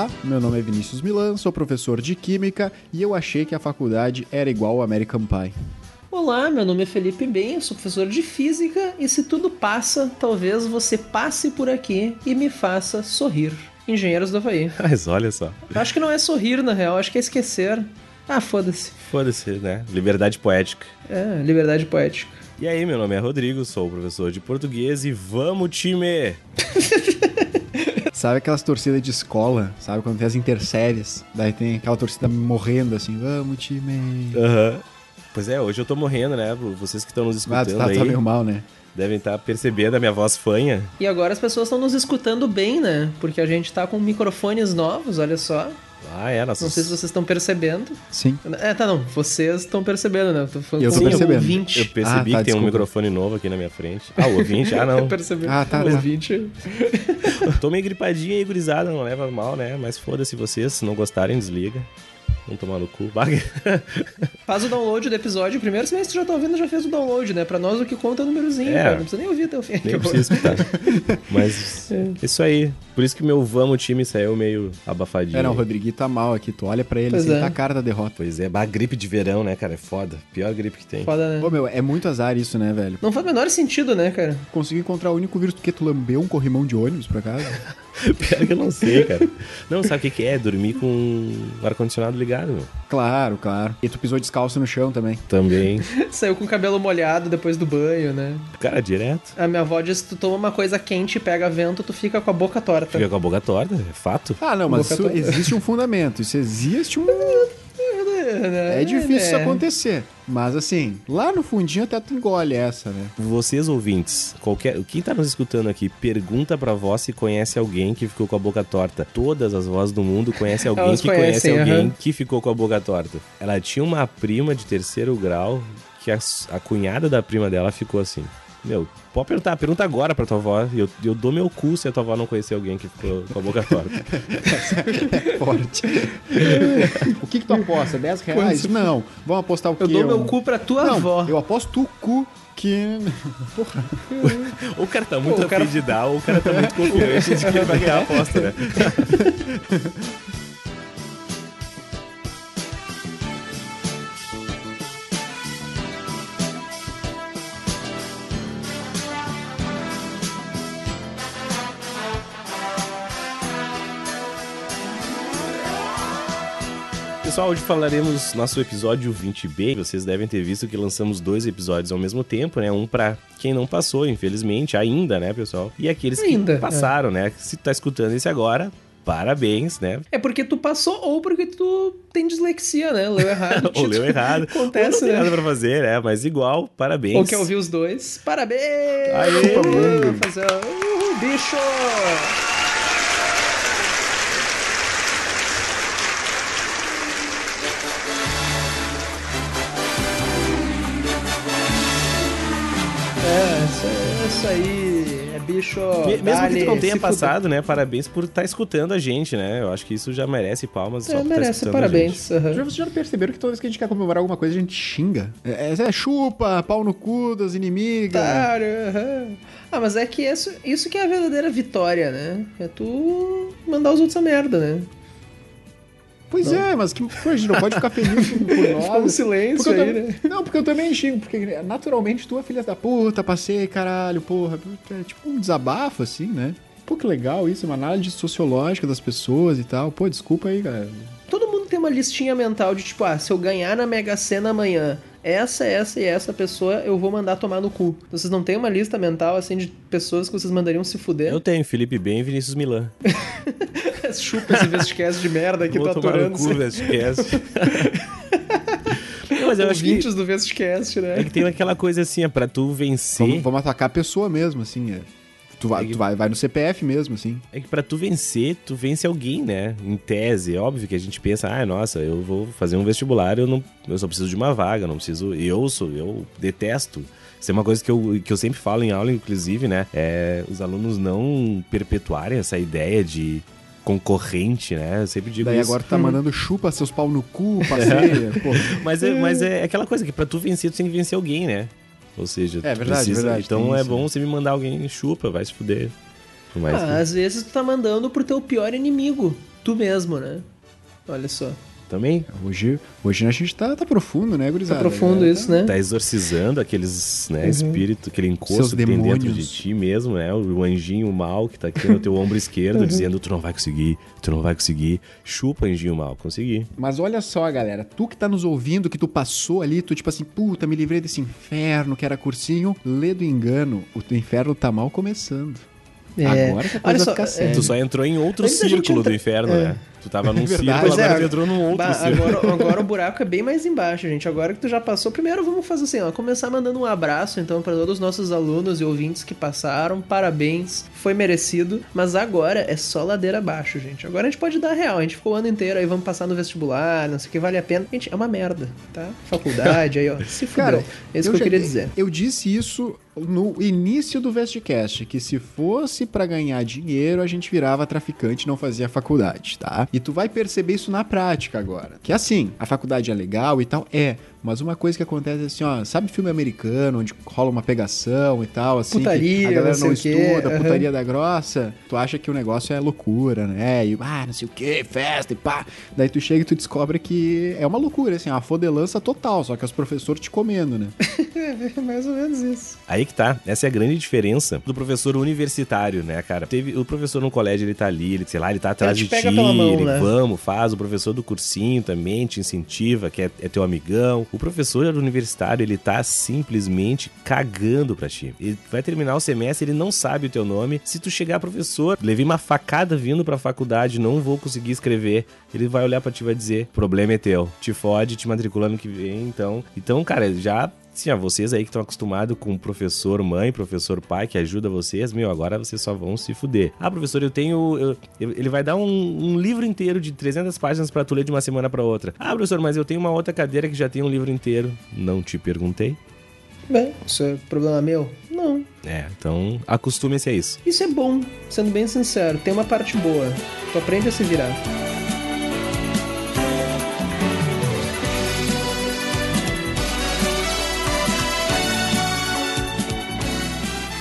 Olá, meu nome é Vinícius Milan, sou professor de Química e eu achei que a faculdade era igual ao American Pie. Olá, meu nome é Felipe Ben, sou professor de Física e se tudo passa, talvez você passe por aqui e me faça sorrir. Engenheiros do Havaí. Mas olha só. Acho que não é sorrir, na real, acho que é esquecer. Ah, foda-se. Foda-se, né? Liberdade poética. É, liberdade poética. E aí, meu nome é Rodrigo, sou professor de português e vamos, time! Sabe aquelas torcidas de escola, sabe? Quando tem as interséries, daí tem aquela torcida morrendo assim, vamos time. Aham. Pois é, hoje eu tô morrendo, né? Vocês que estão nos Ah, escutando tu tá, aí tá meio mal, né? devem estar percebendo a minha voz fanha. E agora as pessoas estão nos escutando bem, né? Porque a gente tá com microfones novos, olha só. Ah, é, nossa. Não sei se vocês estão percebendo. Sim. É, tá, não. Vocês estão percebendo, né? Eu tô falando Eu tô o percebendo. ouvinte. Eu percebi Ah, tá, que tem um desculpa. microfone novo aqui na minha frente. Ah, o ouvinte? Ah, não. Percebeu? Ah, tá, o tá. ouvinte. Tô meio gripadinha aí, gurizada, não leva mal, né? Mas foda-se vocês, se não gostarem, desliga. Vão tomar no cu. Faz o download do episódio primeiro, se você já tá ouvindo, já fez o download, né? Pra nós o que conta é o númerozinho, É. cara. Não precisa nem ouvir até o fim. Nem preciso escutar. Mas isso aí. Por isso que meu vamos time saiu meio abafadinho. É, não, o Rodriguinho tá mal aqui, tu olha pra ele Pois assim, é. tá a cara da derrota. Pois é, bah, gripe de verão, né, cara? É foda. Pior gripe que tem. Foda, né? Pô, meu, é muito azar isso, né, velho? Não faz o menor sentido, né, cara? Consegui encontrar o único vírus porque tu lambeu um corrimão de ônibus pra casa. Pior que eu não sei, cara. Não, sabe o que, que é? Dormir com o ar-condicionado ligado, meu. claro, claro. E tu pisou descalço no chão também. Também. Saiu com o cabelo molhado depois do banho, né? Cara, direto. A minha avó diz que tu toma uma coisa quente e pega vento, tu fica com a boca torta. Fica com a boca torta, é fato. Ah, não, mas Boca isso existe um fundamento. Isso existe um. É difícil isso acontecer. Mas assim, lá no fundinho até tu engole essa, né? Vocês ouvintes, qualquer, quem tá nos escutando aqui, pergunta pra vós se conhece alguém que ficou com a boca torta. Todas as vozes do mundo conhecem alguém Elas que conhece conhecem, alguém aham. que ficou com a boca torta. Ela tinha uma prima de terceiro grau que a, a cunhada da prima dela ficou assim. Meu, pode perguntar, pergunta agora pra tua avó. Eu, eu dou meu cu se a tua avó não conhecer alguém que ficou com a boca torta. Forte. o que, que tu aposta? 10 reais? Não. Vamos apostar o quê? Eu dou meu Um- cu pra tua Não, avó. eu aposto tu cu que. Porra. ou o cara tá muito Pô, o afim cara- de dar, ou o cara tá muito confiante de que ele vai ganhar a aposta, né? Pessoal, hoje falaremos nosso episódio 20B. Vocês devem ter visto que lançamos dois episódios ao mesmo tempo, né? Um pra quem não passou, infelizmente, ainda, né, pessoal? E aqueles Ainda, que passaram, né? Se tu tá escutando esse agora, parabéns, né? É porque tu passou ou porque tu tem dislexia, né? Leu errado. Ou leu errado. Acontece, ou não tem né? nada pra fazer, né? Mas igual, parabéns. Ou quer ouvir os dois. Parabéns! Aê! Fazer... Uhul, bicho! Isso, isso aí. É bicho. Me- Mesmo que dale, tu não tenha passado, né? Parabéns por estar escutando a gente, né? Eu acho que isso já merece palmas. É, tá merece, a parabéns. aham. Já, vocês já perceberam que toda vez que a gente quer comemorar alguma coisa, a gente xinga? É, é chupa, pau no cu das inimigas. Otário, aham. Ah, mas é que isso, isso que é a verdadeira vitória, né? É tu mandar os outros a merda, né? Pois é, mas que, pô, a gente não pode ficar feliz por, por nós. Um silêncio aí, né? Não, porque eu também xingo, porque naturalmente tu é filha da puta, passei, caralho, porra. É tipo um desabafo, assim, né? Pô, que legal isso, uma análise sociológica das pessoas e tal. Pô, desculpa aí, cara. Todo mundo tem uma listinha mental de tipo, ah, se eu ganhar na Mega Sena amanhã, essa, essa e essa pessoa eu vou mandar tomar no cu. Vocês não têm uma lista mental assim de pessoas que vocês mandariam se fuder? Eu tenho Felipe Ben e Vinícius Milan. Chupa esse vesticast de merda que Vou tá tomar no aturando. cu, Vestcast. Mas eu acho que, do vesticast, né? é que tem aquela coisa assim, é pra tu vencer. Vamos, vamos atacar a pessoa mesmo, assim. É. Tu, vai, tu vai, vai no CPF mesmo, assim. É que pra tu vencer, tu vence alguém, né? Em tese, é óbvio que a gente pensa, ah, nossa, eu vou fazer um vestibular, eu não, eu só preciso de uma vaga, não preciso, eu sou, eu detesto. Isso é uma coisa que eu, que eu sempre falo em aula, inclusive, né? É os alunos não perpetuarem essa ideia de concorrente, né? Eu sempre digo Daí isso. agora tá mandando chupa seus pau no cu, passeia. Mas é, mas é aquela coisa que pra tu vencer, tu tem que vencer alguém, né? Ou seja, É tu verdade, precisa- verdade, Então é isso, bom né? você me mandar alguém chupa, vai se fuder. Ah, que- às vezes tu tá mandando pro teu pior inimigo. Tu mesmo, né? Olha só. Também hoje, hoje a gente tá, tá profundo, né, Tá gurizada? profundo Galera, isso, né? tá exorcizando aqueles, né, espírito, aquele Seus encosto que tem dentro de demônios. ti mesmo, né? O anjinho mal que tá aqui no teu ombro esquerdo, dizendo tu não vai conseguir, tu não vai conseguir. Chupa, anjinho mal, consegui. Mas olha só, galera, tu que tá nos ouvindo, que tu passou ali, tu tipo assim, puta, me livrei desse inferno que era cursinho, lê do engano, o teu inferno tá mal começando. É. Agora que a Olha coisa só, fica é, séria. Tu só entrou em outro Antes círculo entra- do inferno, É. né? Tu tava num Verdade. círculo, é, agora tu entrou num outro Bah, círculo. agora, agora o buraco é bem mais embaixo, gente. Agora que tu já passou, primeiro vamos fazer assim, ó, começar mandando um abraço então para todos os nossos alunos e ouvintes que passaram. Parabéns, foi merecido. Mas agora é só ladeira abaixo, gente. Agora a gente pode dar real. A gente ficou o ano inteiro aí, vamos passar no vestibular, não sei o que vale a pena. Gente, é uma merda, tá? Faculdade aí, ó. Se fudeu. Cara, é isso que eu já- queria dizer. Eu disse isso no início do Vestcast, que se fosse pra ganhar dinheiro, a gente virava traficante e não fazia faculdade, tá? E tu vai perceber isso na prática agora. Que assim, a faculdade é legal e tal, é. Mas uma coisa que acontece é assim, ó, sabe filme americano, onde rola uma pegação e tal, assim, que Putaria, a galera não não estuda, aham. putaria da grossa, tu acha que o negócio é loucura, né? E, ah, não sei o que, festa e pá. Daí tu chega e tu descobre que é uma loucura, assim, uma fodelança total, só que os professores te comendo, né? É mais ou menos isso. Aí que tá. Essa é a grande diferença do professor universitário, né, cara? Teve o professor no colégio, ele tá ali, ele, sei lá, ele tá atrás te de ti, mão, ele né? vamos, faz. O professor do cursinho também te incentiva, que é, é teu amigão. O professor universitário, ele tá simplesmente cagando pra ti. Ele vai terminar o semestre, ele não sabe o teu nome. Se tu chegar, professor, levei uma facada vindo pra faculdade, não vou conseguir escrever. Ele vai olhar pra ti e vai dizer: problema é teu. Te fode, te matricula ano que vem, então. Então, cara, já Sim, ó, vocês aí que estão acostumados com professor mãe, professor pai, que ajuda vocês, meu, agora vocês só vão se fuder. Ah, professor, eu tenho. eu- ele vai dar um, um livro inteiro de 300 páginas pra tu ler de uma semana pra outra. Ah, professor, mas eu tenho uma outra cadeira que já tem um livro inteiro. Não te perguntei. Bem, isso é problema meu? Não. É, então acostume-se a isso. Isso é bom, sendo bem sincero. Tem uma parte boa. Tu aprende a se virar.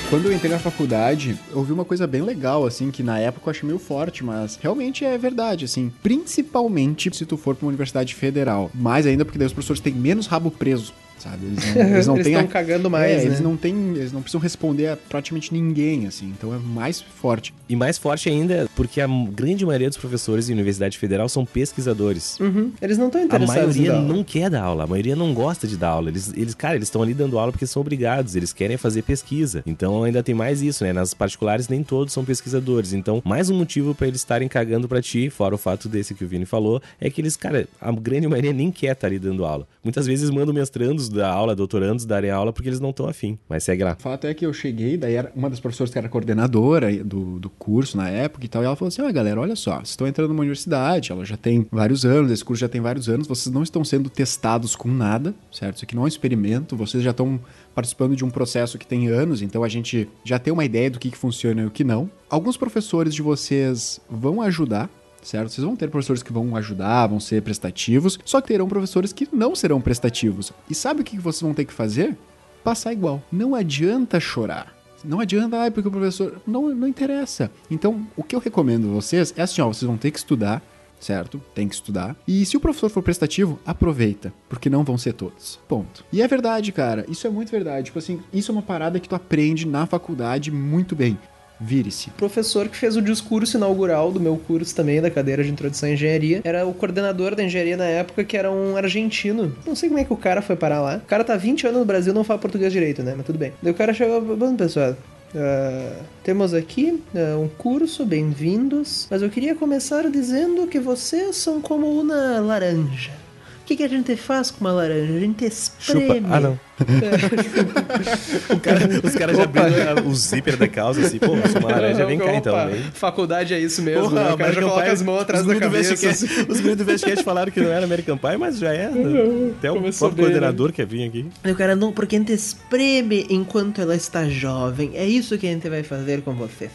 Quando eu entrei na faculdade, eu vi uma coisa bem legal, assim, que na época eu achei meio forte, mas realmente é verdade, assim. Principalmente se tu for pra uma universidade federal. Mais ainda porque daí os professores têm menos rabo preso, sabe? Eles não, eles não Eles têm estão a- cagando mais, é, né? eles não têm, eles não precisam responder a praticamente ninguém, assim. Então é mais forte. E mais forte ainda, porque a grande maioria dos professores em Universidade Federal são pesquisadores. Uhum. Eles não estão A interessados em maioria não quer dar aula, a maioria não gosta de dar aula. Eles, eles cara, eles estão ali dando aula porque são obrigados, eles querem fazer pesquisa. Então ainda tem mais isso, né? Nas particulares nem todos são pesquisadores. Então, mais um motivo pra eles estarem cagando pra ti, fora o fato desse que o Vini falou, é que eles, cara, a grande maioria nem quer estar ali dando aula. Muitas vezes mandam mestrandos da aula, doutorandos darem aula porque eles não estão afim. Mas segue lá. O fato é que eu cheguei, daí era uma das professoras que era coordenadora do, do curso na época e tal, e ela falou assim: ó, galera, olha só, vocês estão entrando numa universidade, ela já tem vários anos, esse curso já tem vários anos, vocês não estão sendo testados com nada, certo? Isso aqui não é um experimento, vocês já estão participando de um processo que tem anos, então a gente já tem uma ideia do que, que funciona e o que não. Alguns professores de vocês vão ajudar, certo? Vocês vão ter professores que vão ajudar, vão ser prestativos, só que terão professores que não serão prestativos. E sabe o que vocês vão ter que fazer? Passar igual. Não adianta chorar. Não adianta, ah, porque o professor. Não, não interessa. Então, o que eu recomendo a vocês é assim, ó, vocês vão ter que estudar, certo? Tem que estudar. E se o professor for prestativo, aproveita, porque não vão ser todos. Ponto. E é verdade, cara. Isso é muito verdade. Tipo assim, isso é uma parada que tu aprende na faculdade muito bem. Vire-se. O professor que fez o discurso inaugural do meu curso também, da cadeira de introdução à engenharia, era o coordenador da engenharia na época, que era um argentino. Não sei como é que o cara foi parar lá. O cara tá 20 anos no Brasil não fala português direito, né? Mas tudo bem. Daí o cara chegou, bom, pessoal. ah, temos aqui ah, um curso, bem-vindos. Mas eu queria começar dizendo que vocês são como uma laranja. O que, que a gente faz com uma laranja? A gente Chupa. espreme. Ah, não. O cara- os caras já abriram o zíper da calça assim, pô, sou uma laranja, vem cá então. Vem. Faculdade é isso mesmo, Porra, né? O cara já American coloca Pie, as mãos atrás os da cabeça. Vestcast- assim. Os guris do Vestcast falaram que não era American Pie, mas já é. né? Até o Começou próprio bem, coordenador quer vir aqui. Aí o cara, não, porque a gente espreme enquanto ela está jovem. É isso que a gente vai fazer com vocês.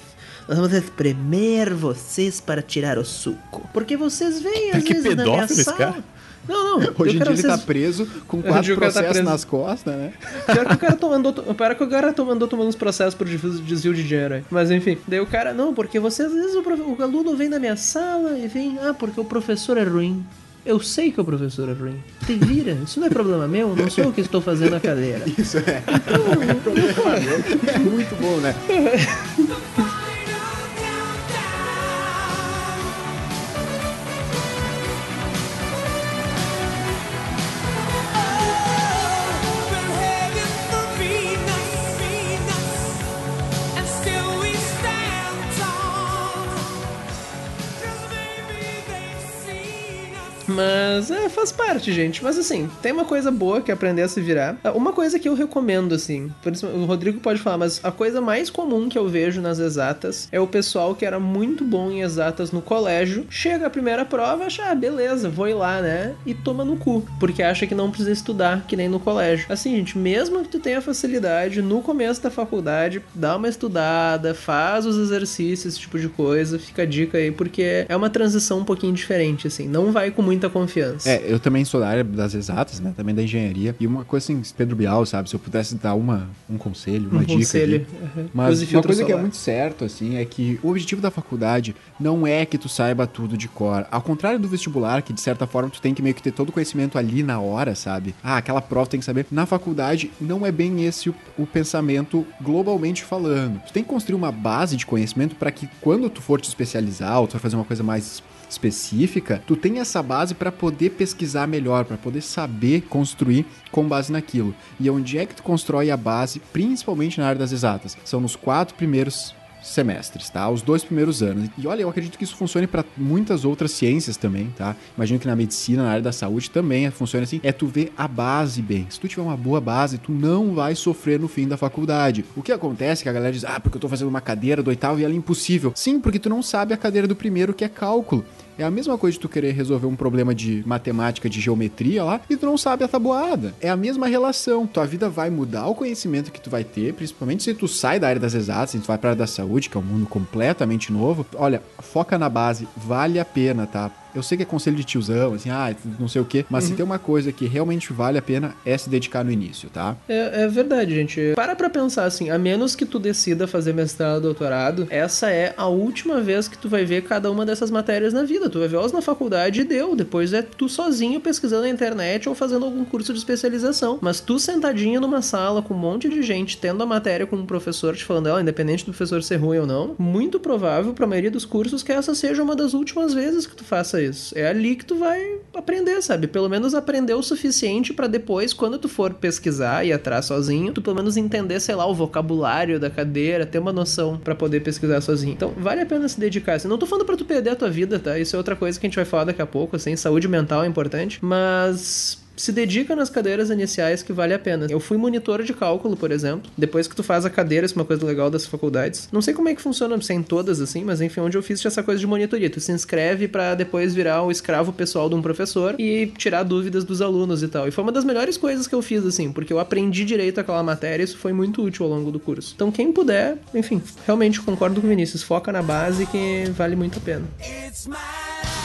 nós vamos espremer vocês para tirar o suco. Porque vocês vêm às Que vezes na minha pedófilo esse cara. Não, não. Hoje em dia quero ele tá vocês- preso com quatro tá processos preso. nas costas, né? Pior que o cara tomando, pior que o cara tomando, tomando uns processos por desvio de dinheiro aí. Mas enfim, daí o cara, não, porque você às vezes o, profe- o aluno vem na minha sala e vem, ah, porque o professor é ruim. Eu sei que o professor é ruim. Te vira, isso não é problema meu, não sou eu que estou fazendo a cadeira. Isso é. Muito bom, né? Parte, gente. Mas assim, tem uma coisa boa que é aprender a se virar. Ah, Uma coisa que eu recomendo, assim, por isso o Rodrigo pode falar, mas a coisa mais comum que eu vejo nas exatas é o pessoal que era muito bom em exatas no colégio, chega a primeira prova, acha, ah, beleza, vou ir lá, né? E toma no cu, porque acha que não precisa estudar, que nem no colégio. Assim, gente, mesmo que tu tenha facilidade, no começo da faculdade, dá uma estudada, faz os exercícios, esse tipo de coisa, fica a dica aí, porque é uma transição um pouquinho diferente, assim, não vai com muita confiança. É, eu também sou da área das exatas, né? Também da engenharia. E uma coisa assim, Pedro Bial, sabe? Se eu pudesse dar uma, um conselho, uma Um dica. conselho. ali. Uhum. Mas uma coisa que é solar. muito certo, assim, é que o objetivo da faculdade não é que tu saiba tudo de cor. Ao contrário do vestibular, que de certa forma tu tem que meio que ter todo o conhecimento ali na hora, sabe? Ah, aquela prova tem que saber. Na faculdade, não é bem esse o, o pensamento globalmente falando. Tu tem que construir uma base de conhecimento para que quando tu for te especializar ou tu for fazer uma coisa mais específica, tu tem essa base para poder pesquisar melhor, para poder saber construir com base naquilo. E onde é que tu constrói a base, principalmente na área das exatas? São nos quatro primeiros semestres, tá? Os dois primeiros anos. E olha, eu acredito que isso funcione para muitas outras ciências também, tá? Imagino que na medicina, na área da saúde também funciona assim. É tu ver a base bem. Se tu tiver uma boa base, tu não vai sofrer no fim da faculdade. O que acontece é que a galera diz: "Ah, porque eu tô fazendo uma cadeira do oitavo e ela é impossível". Sim, porque tu não sabe a cadeira do primeiro, que é cálculo. É a mesma coisa de tu querer resolver um problema de matemática, de geometria lá, e tu não sabe a tabuada. É a mesma relação. Tua vida vai mudar o conhecimento que tu vai ter, principalmente se tu sai da área das exatas, se tu vai pra área da saúde, que é um mundo completamente novo. Olha, foca na base, vale a pena, tá? Eu sei que é conselho de tiozão, assim, ah, não sei o quê, mas se tem uma coisa que realmente vale a pena é se dedicar no início, tá? É, é verdade, gente. Para pra pensar assim, a menos que tu decida fazer mestrado, doutorado, essa é a última vez que tu vai ver cada uma dessas matérias na vida. Tu vai ver elas na faculdade e deu. Depois é tu sozinho pesquisando na internet ou fazendo algum curso de especialização. Mas tu sentadinho numa sala com um monte de gente, tendo a matéria com um professor te falando ela, independente do professor ser ruim ou não, muito provável pra maioria dos cursos que essa seja uma das últimas vezes que tu faça É ali que tu vai aprender, sabe? Pelo menos aprender o suficiente pra depois, quando tu for pesquisar e atrás sozinho, tu pelo menos entender, sei lá, o vocabulário da cadeira, ter uma noção pra poder pesquisar sozinho. Então, vale a pena se dedicar. Assim, não tô falando pra tu perder a tua vida, tá? Isso é outra coisa que a gente vai falar daqui a pouco, assim, saúde mental é importante, mas se dedica nas cadeiras iniciais que vale a pena. Eu fui monitor de cálculo, por exemplo. Depois que tu faz a cadeira, isso é uma coisa legal das faculdades. Não sei como é que funciona, se é todas assim, mas enfim, onde eu fiz tinha essa coisa de monitoria. Tu se inscreve pra depois virar o escravo pessoal de um professor e tirar dúvidas dos alunos e tal. E foi uma das melhores coisas que eu fiz, assim, porque eu aprendi direito aquela matéria e isso foi muito útil ao longo do curso. Então, quem puder, enfim, realmente concordo com o Vinícius, foca na base que vale muito a pena. It's my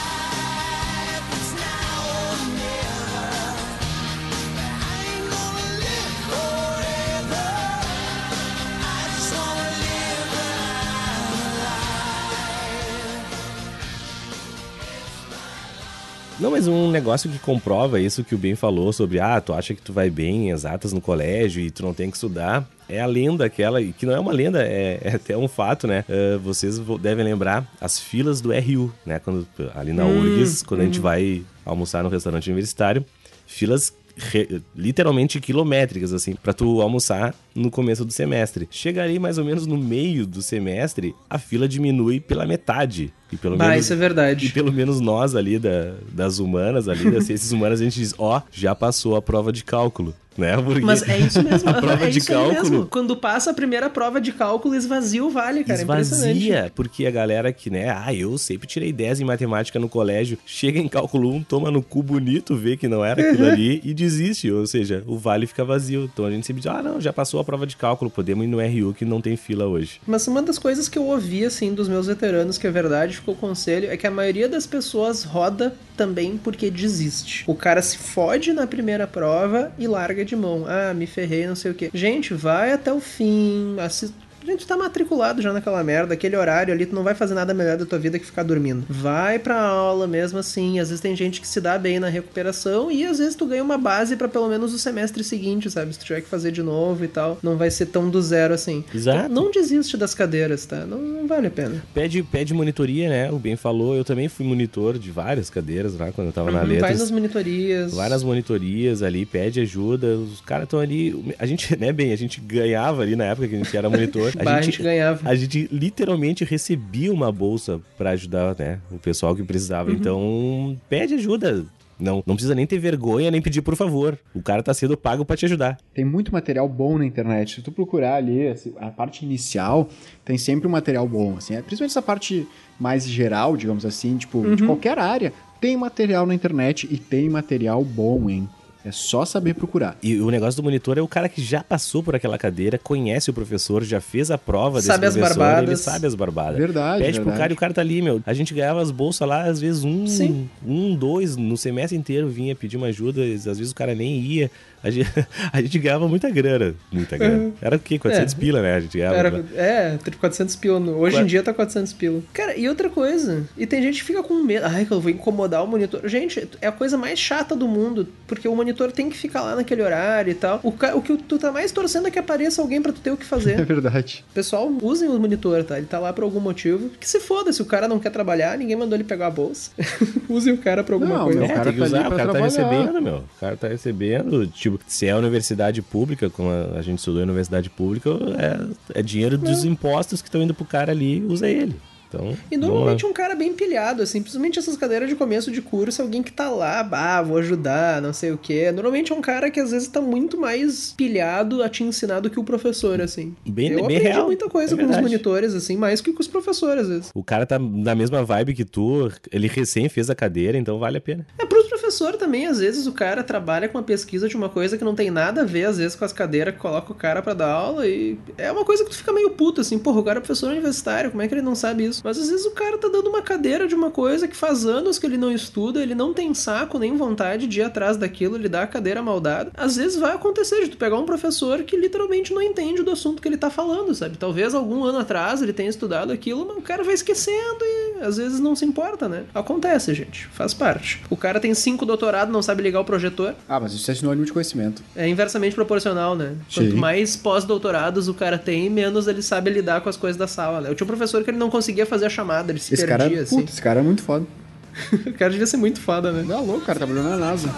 Não, mas um negócio que comprova isso que o Ben falou sobre, ah, tu acha que tu vai bem em exatas no colégio e tu não tem que estudar, é a lenda aquela, e que não é uma lenda, é, é até um fato, né? Ah, vocês vo- devem lembrar as filas do RU, né? Quando, ali na URGS, quando a gente vai almoçar no restaurante universitário, filas re- literalmente quilométricas, assim, pra tu almoçar no começo do semestre. Chega ali mais ou menos no meio do semestre, a fila diminui pela metade. E pelo Bah, menos isso é verdade. E pelo menos nós ali da- das humanas, ali das ciências humanas, a gente diz, ó, já passou a prova de cálculo, né? Porque Mas é isso mesmo. a prova é de cálculo mesmo. Quando passa a primeira prova de cálculo, esvazia o vale, cara. É impressionante. esvazia, porque a galera que, né, ah, eu sempre tirei 10 em matemática no colégio, chega em cálculo 1, toma no cu bonito, vê que não era aquilo ali e desiste, ou seja, o vale fica vazio. Então a gente sempre diz, ah, não, já passou a prova de cálculo, podemos ir no RU que não tem fila hoje. Mas uma das coisas que eu ouvi, assim, dos meus veteranos, que é verdade, ficou o conselho, é que a maioria das pessoas roda também porque desiste. O cara se fode na primeira prova e larga de mão. Ah, me ferrei, não sei o quê. Gente, vai até o fim, assista. A gente tá matriculado já naquela merda, aquele horário ali, tu não vai fazer nada melhor da tua vida que ficar dormindo. Vai pra aula mesmo assim, às vezes tem gente que se dá bem na recuperação e às vezes tu ganha uma base pra pelo menos o semestre seguinte, sabe? Se tu tiver que fazer de novo e tal, não vai ser tão do zero assim. Exato. Então, não desiste das cadeiras, tá? Não, não vale a pena. Pede, pede monitoria, né? O Ben falou, eu também fui monitor de várias cadeiras lá quando eu tava na Uhum, letras. vai nas monitorias. Vai nas monitorias ali, pede ajuda. Os caras estão ali. A gente, né, bem, a gente ganhava ali na época que a gente era monitor. Bah, a gente ganhava. A gente literalmente recebia uma bolsa pra ajudar, né, o pessoal que Uhum. precisava. Então, pede ajuda. Não, não precisa nem ter vergonha, nem pedir por favor. O cara tá sendo pago pra te ajudar. Tem muito material bom na internet. Se tu procurar ali, a parte inicial, tem sempre um material bom, assim. É, Principalmente essa parte mais geral, digamos assim, tipo, de qualquer área, tem material na internet e tem material bom, hein? É só saber procurar. E o negócio do monitor é o cara que já passou por aquela cadeira, conhece o professor, já fez a prova desse Sabe as professor, barbadas. ele sabe as barbadas. Verdade, Pede pro verdade. cara e o cara tá ali, meu. A gente ganhava as bolsas lá, às vezes um, Sim. um, dois, no semestre inteiro vinha pedir uma ajuda, às vezes o cara nem ia. A gente, a gente ganhava muita grana, muita grana. Era o quê? 400 É. pila, né? A gente ganhava. Era, é, 400 pila. Hoje em dia tá 400 pila. Cara, e outra coisa. E tem gente que fica com medo. Ai, que eu vou incomodar o monitor. Gente, é a coisa mais chata do mundo. Porque o monitor tem que ficar lá naquele horário e tal. O, o que tu tá mais torcendo é que apareça alguém pra tu ter o que É fazer. verdade. Pessoal, usem o monitor, tá? Ele tá lá por algum motivo. Que se foda, se o cara não quer trabalhar, ninguém mandou ele pegar a bolsa. usem o cara pra alguma Não, coisa. meu, É, o cara tem que tá usar, o cara tá recebendo, meu. O cara tá recebendo, tipo, se é universidade pública, como a, gente estudou em universidade pública, é, é dinheiro dos impostos que estão indo pro cara ali, usa ele. Então, E normalmente um cara bem pilhado, assim, principalmente essas cadeiras de começo de curso, alguém que tá lá, ah, vou ajudar, não sei o quê. Normalmente é um cara que às vezes tá muito mais pilhado a te ensinar do que o professor, assim. Bem- Eu bem aprendi real, muita coisa é com os verdade. monitores, assim, mais que com os professores, às vezes. O cara tá na mesma vibe que tu, ele recém fez a cadeira, então vale a pena. É pros professores também, às vezes o cara trabalha com uma pesquisa de uma coisa que não tem nada a ver, às vezes, com as cadeiras que coloca o cara pra dar aula e é uma coisa que tu fica meio puto, assim, porra, o cara é professor universitário, como é que ele não sabe isso? Mas às vezes o cara tá dando uma cadeira de uma coisa que faz anos que ele não estuda, ele não tem saco nem vontade de ir atrás daquilo, ele dá a cadeira maldada. Às vezes vai acontecer de tu pegar um professor que literalmente não entende do assunto que ele tá falando, sabe? Talvez algum ano atrás ele tenha estudado aquilo, mas o cara vai esquecendo e às vezes não se importa, né? Acontece, gente. Faz parte. O cara tem cinco doutorados, não sabe ligar o projetor. Ah, mas isso é sinônimo de conhecimento. É inversamente proporcional, né? Quanto Sim. mais pós-doutorados o cara tem, menos ele sabe lidar com as coisas da sala, né? Eu tinha um professor que ele não conseguia fazer a chamada, ele se Esse perdia, cara, assim. puta, esse cara é muito foda. o cara devia ser muito foda, né? Não é louco, cara, trabalhou na NASA.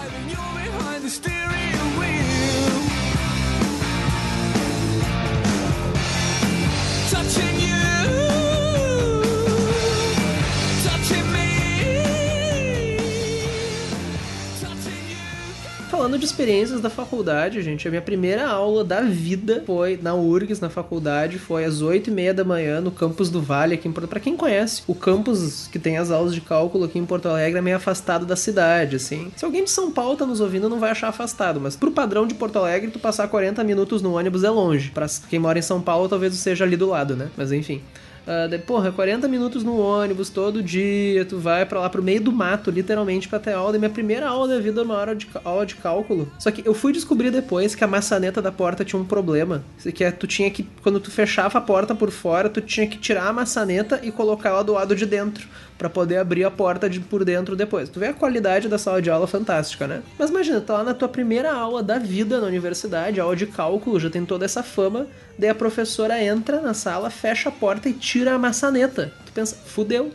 Falando de experiências da faculdade, gente, a minha primeira aula da vida foi na URGS, na faculdade, foi às 8 e meia da manhã no campus do Vale, aqui em Porto Pra quem conhece, o campus que tem as aulas de cálculo aqui em Porto Alegre é meio afastado da cidade, assim. Se alguém de São Paulo tá nos ouvindo, não vai achar afastado, mas pro padrão de Porto Alegre, tu passar 40 minutos no ônibus é longe. Pra quem mora em São Paulo, talvez seja ali do lado, né? Mas enfim. Ah, de- porra, 40 minutos no ônibus todo dia, tu vai pra lá pro meio do mato, literalmente, pra ter aula. E minha primeira aula da vida era uma aula de, aula de cálculo. Só que eu fui descobrir depois que a maçaneta da porta tinha um problema. Que é, tu tinha que, quando tu fechava a porta por fora, tu tinha que tirar a maçaneta e colocar ela do lado de dentro. Pra poder abrir a porta de por dentro depois. Tu vê a qualidade da sala de aula fantástica, né? Mas imagina, tá lá na tua primeira aula da vida na universidade, aula de cálculo, já tem toda essa fama. Daí a professora entra na sala, fecha a porta e tira a maçaneta. Tu pensa, fudeu.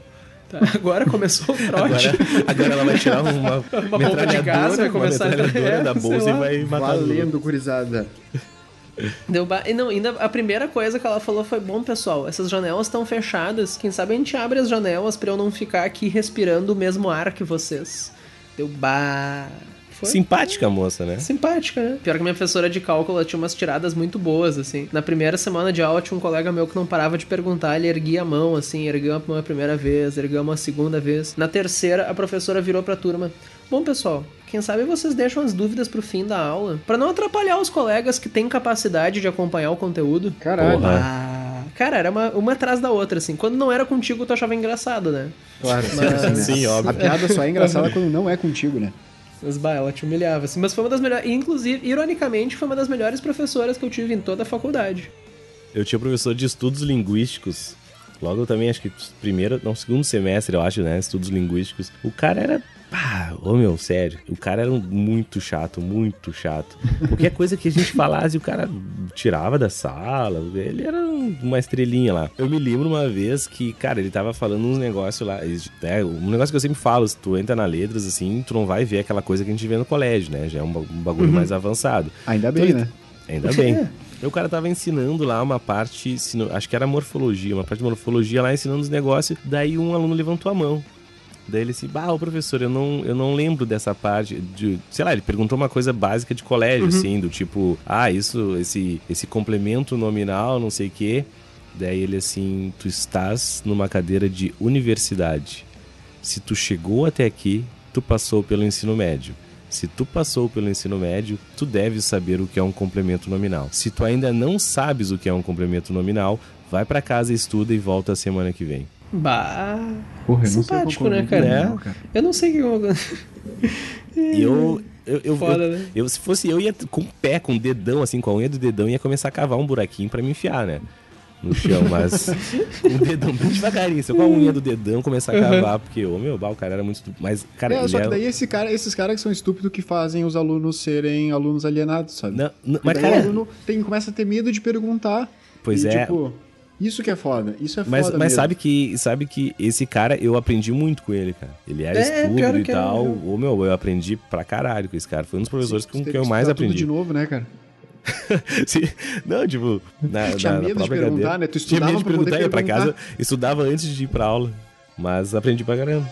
Tá, agora começou o trote. Agora, agora ela vai tirar uma, Uma bomba de gás, vai começar a- metralhadora é, da bolsa e vai matar. Valendo, gurizada. Deu ba... E não, ainda a primeira coisa que ela falou foi: bom, pessoal, essas janelas estão fechadas. Quem sabe a gente abre as janelas pra eu não ficar aqui respirando o mesmo ar que vocês. Deu ba. Foi Simpática a moça, né? simpática, né? Pior que minha professora de cálculo ela tinha umas tiradas muito boas, assim. Na primeira semana de aula tinha um colega meu que não parava de perguntar, ele erguia a mão, assim, ergueu a mão a primeira vez, ergueu a mão a segunda vez. Na terceira, a professora virou pra turma. Bom, pessoal, quem sabe vocês deixam as dúvidas pro fim da aula, Pra não atrapalhar os colegas que têm capacidade de acompanhar o conteúdo. Caralho. Porra. Ah, cara, era uma, uma atrás da outra, assim. Quando não era contigo, tu achava engraçado, né? Claro. Mas- Sim, óbvio. A piada só é engraçada quando não é contigo, né? Mas, bah, ela te humilhava, assim. Mas foi uma das melhores. Inclusive, ironicamente, foi uma das melhores professoras que eu tive em toda a faculdade. Eu tinha um professor de estudos linguísticos. Logo também, acho que primeiro, não, segundo semestre, eu acho, né? Estudos linguísticos. O cara era. Ah, ô meu, sério. O cara era muito chato, muito chato. Qualquer coisa que a gente falasse, o cara tirava da sala. Ele era uma estrelinha lá. Eu me lembro uma vez que, cara, ele tava falando uns negócios lá. É, um negócio que eu sempre falo: se tu entra na letras, assim, tu não vai ver aquela coisa que a gente vê no colégio, né? Já é um ba- bagulho mais avançado. Ainda bem, Então, né? Ainda bem. Aí O cara tava ensinando lá uma parte, acho que era morfologia, uma parte de morfologia lá ensinando os negócios. Daí um aluno levantou a mão. Daí ele disse, bah, ô professor, eu não, eu não lembro dessa parte de. Sei lá, ele perguntou uma coisa básica de colégio, assim, do tipo, ah, isso, esse, esse complemento nominal, não sei o quê. Daí ele assim, tu estás numa cadeira de universidade. Se tu chegou até aqui, tu passou pelo ensino médio. Se tu passou pelo ensino médio, tu deves saber o que é um complemento nominal. Se tu ainda não sabes o que é um complemento nominal, vai pra casa, estuda e volta a semana que vem. Bah. Porra, eu não sei Simpático, qual né, cara? nominal, cara. Eu não sei o que eu. Eu, eu, eu, Foda, eu- né? eu- se fosse eu, ia com o pé, com o dedão, assim, com a unha do dedão, ia começar a cavar um buraquinho pra me enfiar, né? No chão, mas com o dedão bem devagarinho. Se eu com a unha do dedão começar a cavar, porque, ô meu, bah, o cara era muito. estu- Mas, cara, É, só que é- daí esse cara, esses caras que são estúpidos que fazem os alunos serem alunos alienados, sabe? Não, não, mas, cara, o aluno tem, começa a ter medo de perguntar. Pois e, é. Tipo, isso que é foda. Isso é Mas, foda mas mesmo. sabe que sabe que esse cara, eu aprendi muito com ele, cara. Ele era É, e tal. né? Ô, meu, eu aprendi pra caralho com esse cara. Foi um dos professores com Teve que eu mais estudar tudo aprendi. de novo, né, cara? Sim. Não, tipo, na, Tinha na- na medo de própria perguntar, cadeira. né? Tu Tinha medo estudava de perguntar, ia pra casa, estudava antes de ir pra aula. Mas aprendi pra caramba.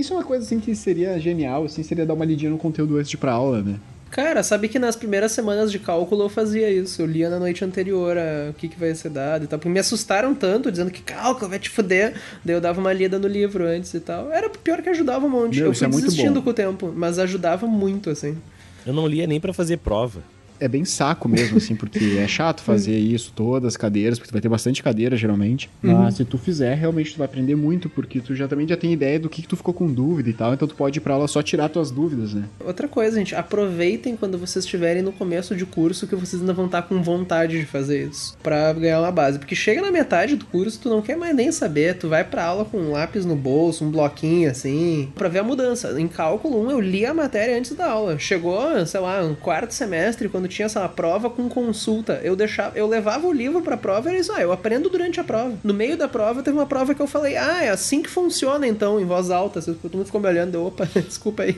Isso é uma coisa assim que seria genial, assim, seria dar uma lidinha no conteúdo antes de ir pra aula, né? Cara, sabe que nas primeiras semanas de cálculo eu fazia isso. Eu lia na noite anterior ah, o que, que vai ser dado e tal. Porque me assustaram tanto, dizendo que cálculo vai te fuder. Daí eu dava uma lida no livro antes e tal. Era pior que ajudava um monte. Meu, eu fui é desistindo bom. com o tempo, mas ajudava muito, assim. Eu não lia nem pra fazer prova. É bem saco mesmo, assim, porque é chato fazer isso, todas as cadeiras, porque tu vai ter bastante cadeira, geralmente. Mas se tu fizer, realmente tu vai aprender muito, porque tu já também já tem ideia do que, que tu ficou com dúvida e tal, então tu pode ir pra aula só tirar tuas dúvidas, né? Outra coisa, gente, aproveitem quando vocês estiverem no começo de curso que vocês ainda vão estar com vontade de fazer isso, Pra ganhar uma base, porque chega na metade do curso, tu não quer mais nem saber, tu vai pra aula com um lápis no bolso, um bloquinho assim, pra ver a mudança. Em cálculo 1 eu li a matéria antes da aula. Chegou, sei lá, um quarto semestre, quando tinha essa prova com consulta, eu deixava, eu levava o livro pra prova e era isso, ah, eu aprendo durante a prova. No meio da prova teve uma prova que eu falei: "Ah, é assim que funciona então", em voz alta, assim, todo mundo ficou me olhando, eu, opa, desculpa aí.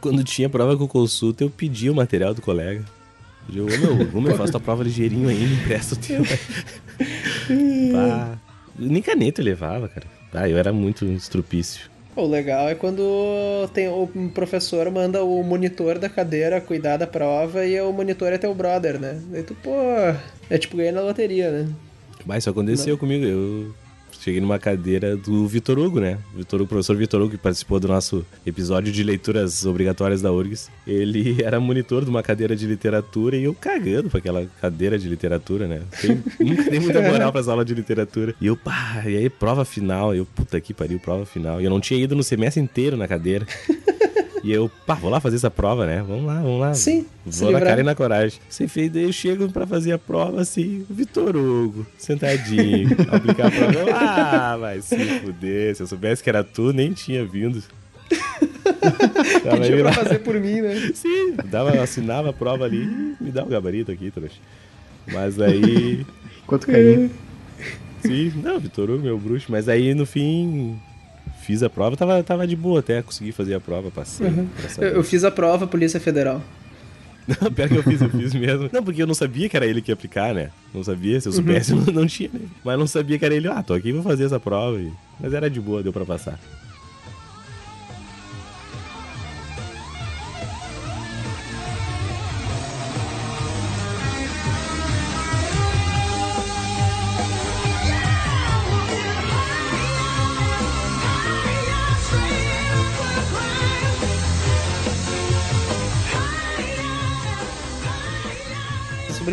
Quando tinha prova com consulta, eu pedia o material do colega. Eu, ô meu, ô meu, faz tua prova ligeirinho aí, me empresta o teu. Nem caneta eu levava, cara. Ah, eu era muito estrupício. O legal é quando tem o professor manda o monitor da cadeira cuidar da prova e o monitor é teu brother, né? Daí tu, pô, é tipo ganhar na loteria, né? Mas isso aconteceu comigo. Eu cheguei numa cadeira do Vitor Hugo, né? Vitor Hugo, o professor Vitor Hugo, que participou do nosso episódio de leituras obrigatórias da URGS. Ele era monitor de uma cadeira de literatura e eu cagando pra aquela cadeira de literatura, né? Nunca dei muita moral pras aulas de literatura. E eu, pá, e aí prova final. Eu, puta que pariu, prova final. E eu não tinha ido no semestre inteiro na cadeira. E eu, pá, vou lá fazer essa prova, né? Vamos lá, vamos lá. Sim, Vou na cara e na coragem. Você fez, daí eu chego pra fazer a prova assim, o Vitor Hugo, sentadinho, aplicar a prova. Eu, ah, vai se fuder. Se eu soubesse que era tu, nem tinha vindo. Tava Pediu pra lá. fazer por mim, né? Sim, dava, assinava a prova ali, me dá o gabarito aqui, trouxa. Mas aí, Quanto carinho. sim, não, Vitor Hugo, meu bruxo. Mas aí no fim, fiz a prova, tava, tava de boa até, consegui fazer a prova, passei. a Eu, eu fiz a prova, Polícia Federal. Não, pior que eu fiz, eu fiz mesmo. Não, porque eu não sabia que era ele que ia aplicar, né? Não sabia, se eu soubesse, não, não tinha, né? Mas não sabia que era ele. Ah, tô aqui, vou fazer essa prova. E... Mas era de boa, deu pra passar.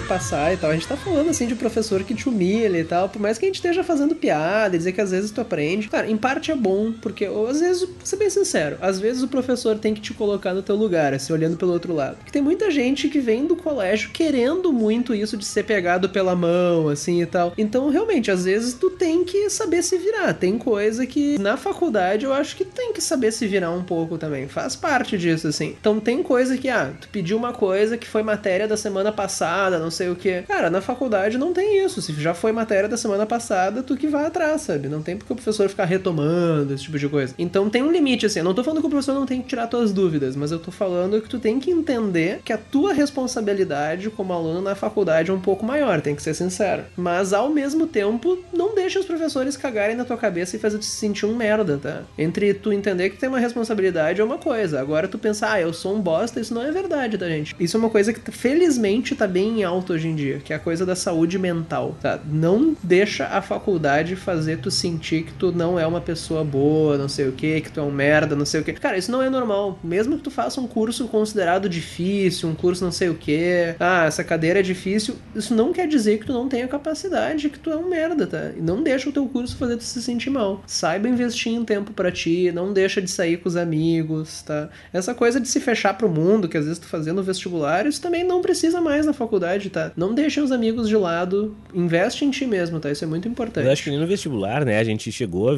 Passar e tal. A gente tá falando assim de professor que te humilha e tal. Por mais que a gente esteja fazendo piada e dizer que às vezes tu aprende. Cara, em parte é bom, porque ou, às vezes, vou ser bem sincero, às vezes o professor tem que te colocar no teu lugar, assim, olhando pelo outro lado. Porque tem muita gente que vem do colégio querendo muito isso de ser pegado pela mão, assim e tal. Então, realmente, às vezes tu tem que saber se virar. Tem coisa que na faculdade eu acho que tem que saber se virar um pouco também. Faz parte disso, assim. Então tem coisa que, ah, tu pediu uma coisa que foi matéria da semana passada, não sei o que. Cara, na faculdade não tem isso. Se já foi matéria da semana passada, tu que vai atrás, sabe? Não tem porque o professor ficar retomando esse tipo de coisa. Então tem um limite, assim. Eu não tô falando que o professor não tem que tirar tuas dúvidas, mas eu tô falando que tu tem que entender que a tua responsabilidade como aluno na faculdade é um pouco maior, tem que ser sincero. Mas ao mesmo tempo, não deixa os professores cagarem na tua cabeça e fazer tu se sentir um merda, tá? Entre tu entender que tem uma responsabilidade é uma coisa. Agora tu pensar, ah, eu sou um bosta, isso não é verdade, tá, gente? Isso é uma coisa que felizmente tá bem em hoje em dia, que é a coisa da saúde mental, tá? Não deixa a faculdade fazer tu sentir que tu não é uma pessoa boa, não sei o que, que tu é um merda, não sei o que. Cara, isso não é normal. Mesmo que tu faça um curso considerado difícil, um curso não sei o que, ah, essa cadeira é difícil, isso não quer dizer que tu não tenha capacidade, que tu é um merda, tá? E não deixa o teu curso fazer tu se sentir mal. Saiba investir em tempo pra ti, não deixa de sair com os amigos, tá? Essa coisa de se fechar pro mundo, que às vezes tu fazendo vestibular, isso também não precisa mais na faculdade, tá? Não deixa os amigos de lado, investe em ti mesmo, tá? Isso é muito importante. Eu acho que no vestibular, né? A gente chegou.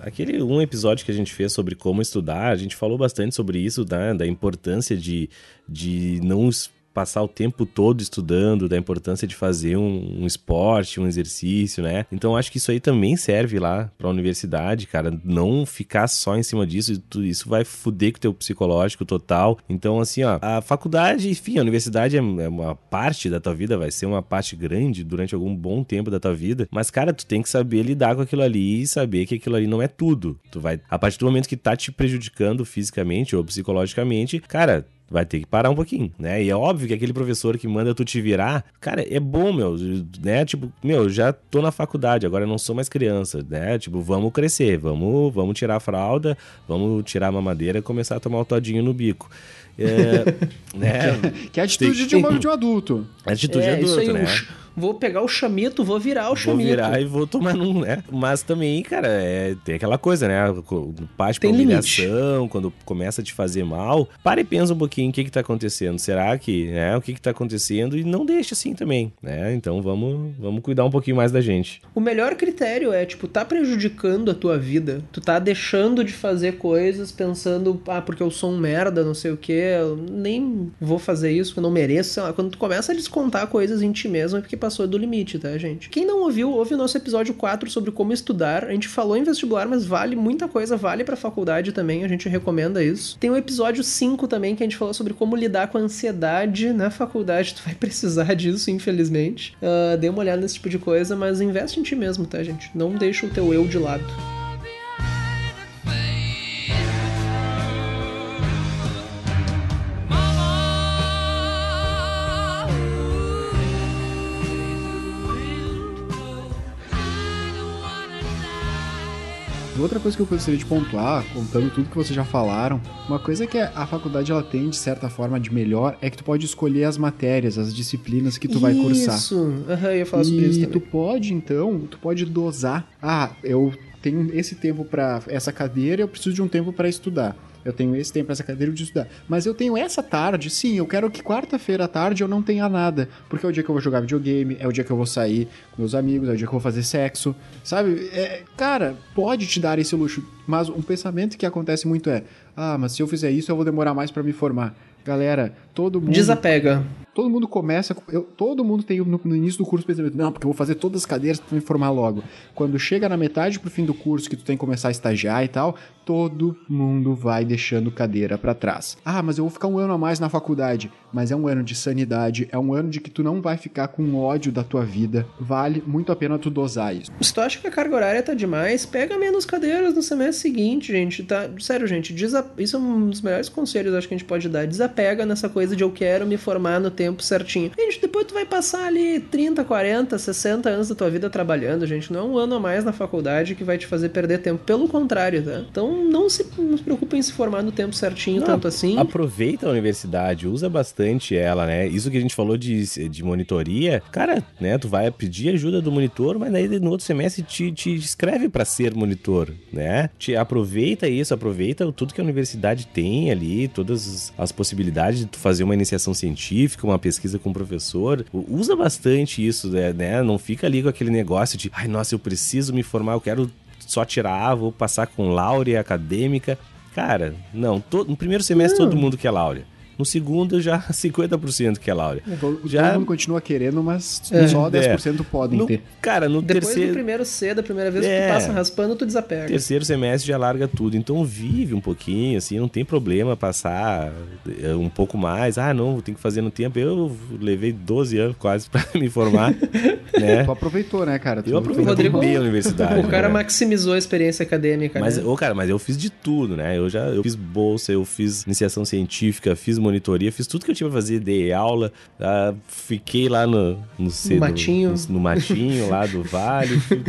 aquele um episódio que a gente fez sobre como estudar, a gente falou bastante sobre isso, né? Da importância de, de não passar o tempo todo estudando, da importância de fazer um, um esporte, um exercício, né? Então acho que isso aí também serve lá pra universidade, cara. Não ficar só em cima disso, isso vai fuder com o teu psicológico total. Então, assim, ó, a faculdade, enfim, a universidade é é uma parte da tua vida, vai ser uma parte grande durante algum bom tempo da tua vida. Mas, cara, tu tem que saber lidar com aquilo ali e saber que aquilo ali não é tudo. Tu vai, a partir do momento que tá te prejudicando fisicamente ou psicologicamente, cara, vai ter que parar um pouquinho, né? E é óbvio que aquele professor que manda tu te virar, cara, é bom, meu, né? Tipo, meu, já tô na faculdade, agora eu não sou mais criança, né? Tipo, vamos crescer, vamos, vamos tirar a fralda, vamos tirar a mamadeira e começar a tomar o todinho no bico. É, né? Que é a atitude Tem- de, um, de um adulto. Atitude é, isso adulta, aí, né? ch- vou pegar o chamito, vou virar o Vou chamito. virar e vou tomar num, né? Mas também, cara, é, tem aquela coisa, né? Parte pra humilhação, quando começa a te fazer mal, para e pensa um pouquinho o que que tá acontecendo. Será que, né? O que que tá acontecendo? E não deixa assim também, né? Então vamos, vamos cuidar um pouquinho mais da gente. O melhor critério é, tipo, tá prejudicando a tua vida. Tu tá deixando de fazer coisas pensando, ah, porque eu sou um merda, não sei o que, eu nem vou fazer isso, eu não mereço, sei lá. Quando tu começa a descontar coisas em ti mesmo é porque passou do limite, tá, gente? Quem não ouviu, ouve o nosso episódio 4 sobre como estudar. A gente falou em vestibular, mas vale muita coisa, vale pra faculdade também, a gente recomenda isso. Tem o episódio 5 também, que a gente falou sobre como lidar com a ansiedade na faculdade. Tu vai precisar disso, infelizmente. Ah, dê uma olhada nesse tipo de coisa, mas investe em ti mesmo, tá, gente? Não deixa o teu eu de lado. Outra coisa que eu gostaria de pontuar, contando tudo que vocês já falaram, uma coisa que a faculdade ela tem de certa forma de melhor é que tu pode escolher as matérias, as disciplinas que tu vai cursar. Isso, aham, eu ia falar sobre e isso tu também. pode, então, tu pode dosar. Ah, eu tenho esse tempo pra essa cadeira, eu preciso de um tempo pra estudar. Eu tenho esse tempo essa cadeira de estudar. Mas eu tenho essa tarde, sim, eu quero que quarta-feira à tarde eu não tenha nada. Porque é o dia que eu vou jogar videogame, é o dia que eu vou sair com meus amigos, é o dia que eu vou fazer sexo. Sabe? É, cara, pode te dar esse luxo. Mas um pensamento que acontece muito é: ah, mas se eu fizer isso, eu vou demorar mais pra me formar. Galera, todo mundo. Desapega. Todo mundo começa. com- eu- todo mundo tem no, no início do curso o pensamento, não, porque eu vou fazer todas as cadeiras pra me formar logo. Quando chega na metade pro fim do curso, que tu tem que começar a estagiar e tal, todo mundo vai deixando cadeira pra trás. Ah, mas eu vou ficar um ano a mais na faculdade. Mas é um ano de sanidade, é um ano de que tu não vai ficar com ódio da tua vida. Vale muito a pena tu dosar isso. Se tu acha que a carga horária tá demais, pega menos cadeiras no semestre seguinte, gente. Tá, sério, gente, desa... isso é um dos melhores conselhos acho que a gente pode dar. Desapega nessa coisa de eu quero me formar no tempo certinho. Gente, depois tu vai passar ali 30, 40, 60 anos da tua vida trabalhando, gente. Não é um ano a mais na faculdade que vai te fazer perder tempo. Pelo contrário, tá? Então não se, não se preocupe em se formar no tempo certinho, Não, tanto assim. Aproveita a universidade, usa bastante ela, né? Isso que a gente falou de, de monitoria, cara, né? Tu vai pedir ajuda do monitor, mas daí no outro semestre te, te escreve pra ser monitor, né? Te aproveita isso, aproveita tudo que a universidade tem ali, todas as possibilidades de tu fazer uma iniciação científica, uma pesquisa com o professor. Usa bastante isso, né? né? Não fica ali com aquele negócio de, ai, nossa, eu preciso me formar, eu quero só tirar, vou passar com laurea acadêmica. Cara, não, to- no primeiro semestre todo mundo quer laurea. No segundo já 50% quer laurea. Já- Todo mundo continua querendo, mas É. só 10% podem No- ter. cara, no Depois terceiro, do primeiro C, da primeira vez que É. tu passa raspando, tu desapega. terceiro semestre já larga tudo. Então vive um pouquinho, assim, não tem problema passar eh, um pouco mais. Ah, não, tem que fazer no tempo. Eu levei 12 anos quase pra me formar, né? Tu aproveitou, né, cara? Tu Eu aproveitei Rodrigo- bem a universidade. O cara né? maximizou a experiência acadêmica. Mas, né? ô, cara, mas eu fiz de tudo, né? Eu já eu fiz bolsa, eu fiz iniciação científica, fiz monitoria, fiz tudo que eu tinha pra fazer, dei aula, ah, fiquei lá no, no, C- matinho. no, no matinho lá do Vale. fui-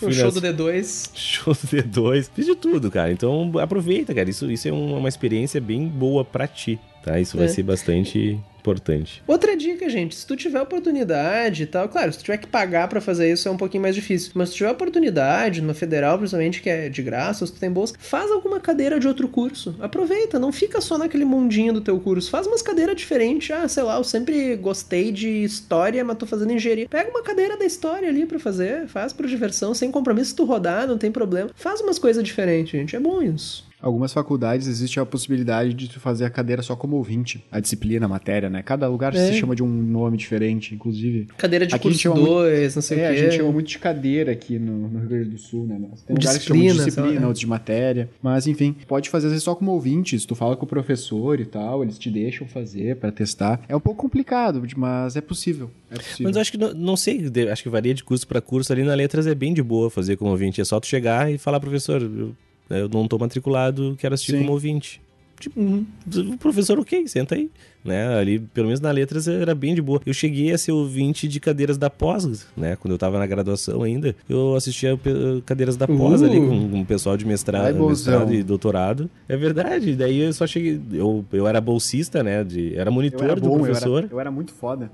fui O show nas- do D2. Show do D2. Fiz de tudo, cara. Então aproveita, cara. Isso, isso é uma, uma experiência bem boa pra ti, tá? Isso vai É. ser bastante importante. Outra dica, gente, se tu tiver oportunidade e tal, claro, se tu tiver que pagar pra fazer isso é um pouquinho mais difícil, mas se tu tiver oportunidade, numa federal principalmente, que é de graça, se tu tem bolsa, faz alguma cadeira de outro curso. Aproveita, não fica só naquele mundinho do teu curso, faz umas cadeiras diferentes. Ah, sei lá, eu sempre gostei de história, mas tô fazendo engenharia. Pega uma cadeira da história ali pra fazer, faz por diversão, sem compromisso, se tu rodar, não tem problema. Faz umas coisas diferentes, gente, é bom isso. Algumas faculdades existe a possibilidade de tu fazer a cadeira só como ouvinte, a disciplina, a matéria, né? Cada lugar É. se chama de um nome diferente, inclusive. Cadeira de Aqui a curso chama muito- 2, não sei é, o a quê. gente chama muito de cadeira aqui no, no Rio Grande do Sul, né? Mas tem lugares que chamam de Disciplina, sei lá. outros de matéria. Mas enfim, pode fazer às vezes só como ouvinte, se tu fala com o professor e tal, eles te deixam fazer pra testar. É um pouco complicado, mas é possível. É possível. Mas eu acho que, não, não sei, acho que varia de curso pra curso. Ali na Letras é bem de boa fazer como ouvinte. É só tu chegar e falar, professor, eu, eu não tô matriculado, quero assistir Sim. como ouvinte. Tipo, o professor, ok, senta aí. Né? Ali, pelo menos na Letras, era bem de boa. Eu cheguei a ser ouvinte de cadeiras da pós, né? Quando eu tava na graduação ainda, eu assistia pe- cadeiras da pós Uh. ali com, com o pessoal de mestrado, Ai, mestrado e doutorado. É verdade. Daí eu só cheguei. Eu, eu era bolsista, né? De, era eu monitor era do bom, eu professor. era, eu era muito foda.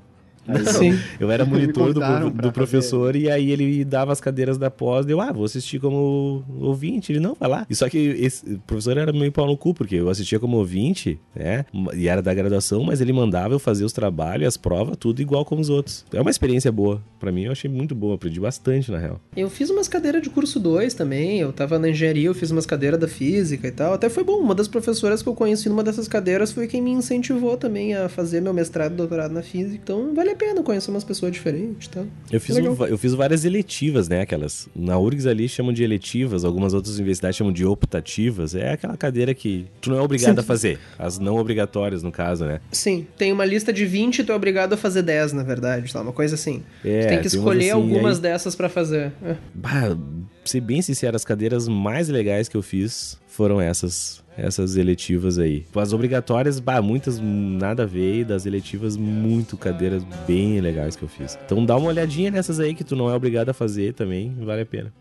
Aí, Sim. Eu era Me monitor do, pra do professor e aí ele dava as cadeiras da pós. Eu, ah, vou assistir como ouvinte. Ele, não, vai lá. E só que esse o professor era meio pau no cu, porque eu assistia como ouvinte, né? E era da graduação, mas ele mandava eu fazer os trabalhos, as provas, tudo igual como os outros. É uma experiência boa. Pra mim, eu achei muito boa. Aprendi bastante, na real. Eu fiz umas cadeiras de curso 2 também. Eu tava na engenharia, eu fiz umas cadeiras da física e tal. Até foi bom. Uma das professoras que eu conheci numa dessas cadeiras foi quem me incentivou também a fazer meu mestrado e doutorado na física. Então vale a pena conhecer umas pessoas diferentes tal. Eu fiz, Legal. um- eu fiz várias eletivas, né? Aquelas. Na URGS ali chamam de eletivas, algumas outras universidades chamam de optativas. É aquela cadeira que tu não é obrigado Sim. a fazer. As não obrigatórias, no caso, né? Sim, tem uma lista de 20 e tu é obrigado a fazer 10, na verdade, tá? Uma coisa assim. É, tu tem que tem escolher assim, algumas aí- dessas pra fazer. É. Bah, ser bem sincero, as cadeiras mais legais que eu fiz foram essas. Essas eletivas aí. As obrigatórias, bah, muitas nada a ver, e das eletivas, muito cadeiras bem legais que eu fiz. Então dá uma olhadinha nessas aí que tu não é obrigado a fazer também, vale a pena.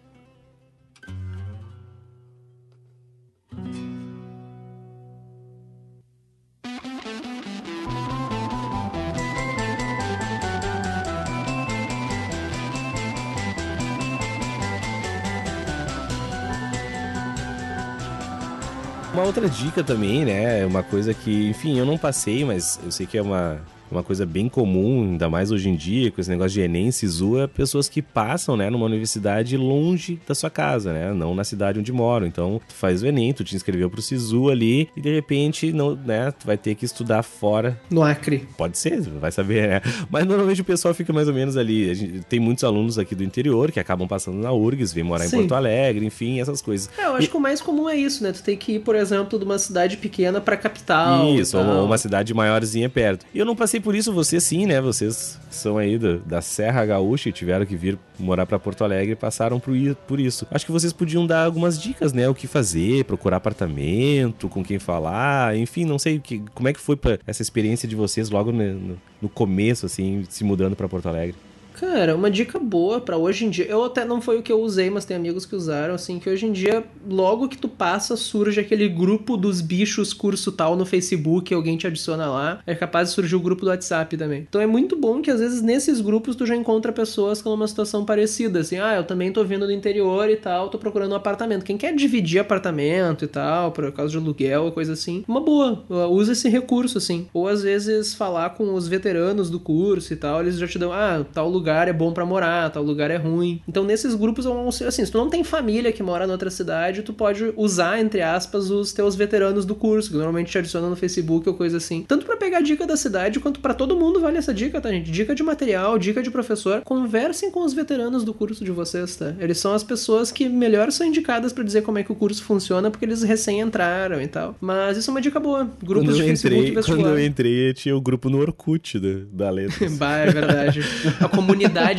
Uma outra dica também, né? Uma coisa que, enfim, eu não passei, mas eu sei que é uma, uma coisa bem comum, ainda mais hoje em dia, com esse negócio de Enem, Sisu, é pessoas que passam, né, numa universidade longe da sua casa, né, não na cidade onde moram. Então, tu faz o Enem, tu te inscreveu pro Sisu ali e de repente, não, né, tu vai ter que estudar fora No Acre. Pode ser, vai saber, né? Mas normalmente o pessoal fica mais ou menos ali. A gente, tem muitos alunos aqui do interior que acabam passando na URGS, vêm morar em Sim. Porto Alegre, enfim, essas coisas. É, eu acho que o mais comum é isso, né? Tu tem que ir, por exemplo, de uma cidade pequena pra capital. e Isso, ou uma cidade maiorzinha perto. E eu não passei por isso, vocês sim, né? Vocês são aí do- da Serra Gaúcha e tiveram que vir morar pra Porto Alegre e passaram por, por isso. Acho que vocês podiam dar algumas dicas, né? O que fazer, procurar apartamento, com quem falar, enfim, não sei que, como é que foi essa experiência de vocês logo no, no- começo, assim, se mudando pra Porto Alegre. Cara, uma dica boa pra hoje em dia. Eu até não foi o que eu usei, mas tem amigos que usaram, assim, que hoje em dia, logo que tu passa, surge aquele grupo dos bichos curso tal no Facebook, alguém te adiciona lá. É capaz de surgir o grupo do WhatsApp também. Então é muito bom que às vezes nesses grupos tu já encontra pessoas com uma situação parecida, assim, ah, eu também tô vindo do interior e tal, tô procurando um apartamento. Quem quer dividir apartamento e tal, por causa de aluguel, coisa assim, uma boa. Usa esse recurso, assim. Ou às vezes falar com os veteranos do curso e tal, eles já te dão, ah, tal lugar é bom pra morar, tal lugar é ruim. Então nesses grupos assim, se tu não tem família que mora em outra cidade, tu pode usar, entre aspas, os teus veteranos do curso, que normalmente te adicionam no Facebook ou coisa assim. Tanto pra pegar dica da cidade, quanto pra todo mundo vale essa dica, tá, gente? Dica de material, dica de professor. Conversem com os veteranos do curso de vocês, tá? Eles são as pessoas que melhor são indicadas pra dizer como é que o curso funciona, porque eles recém entraram e tal. Mas isso é uma dica boa. Grupos quando de eu Facebook entrei, e quando eu entrei, tinha o grupo no Orkut da, da Letras. Bah, é verdade. A comunidade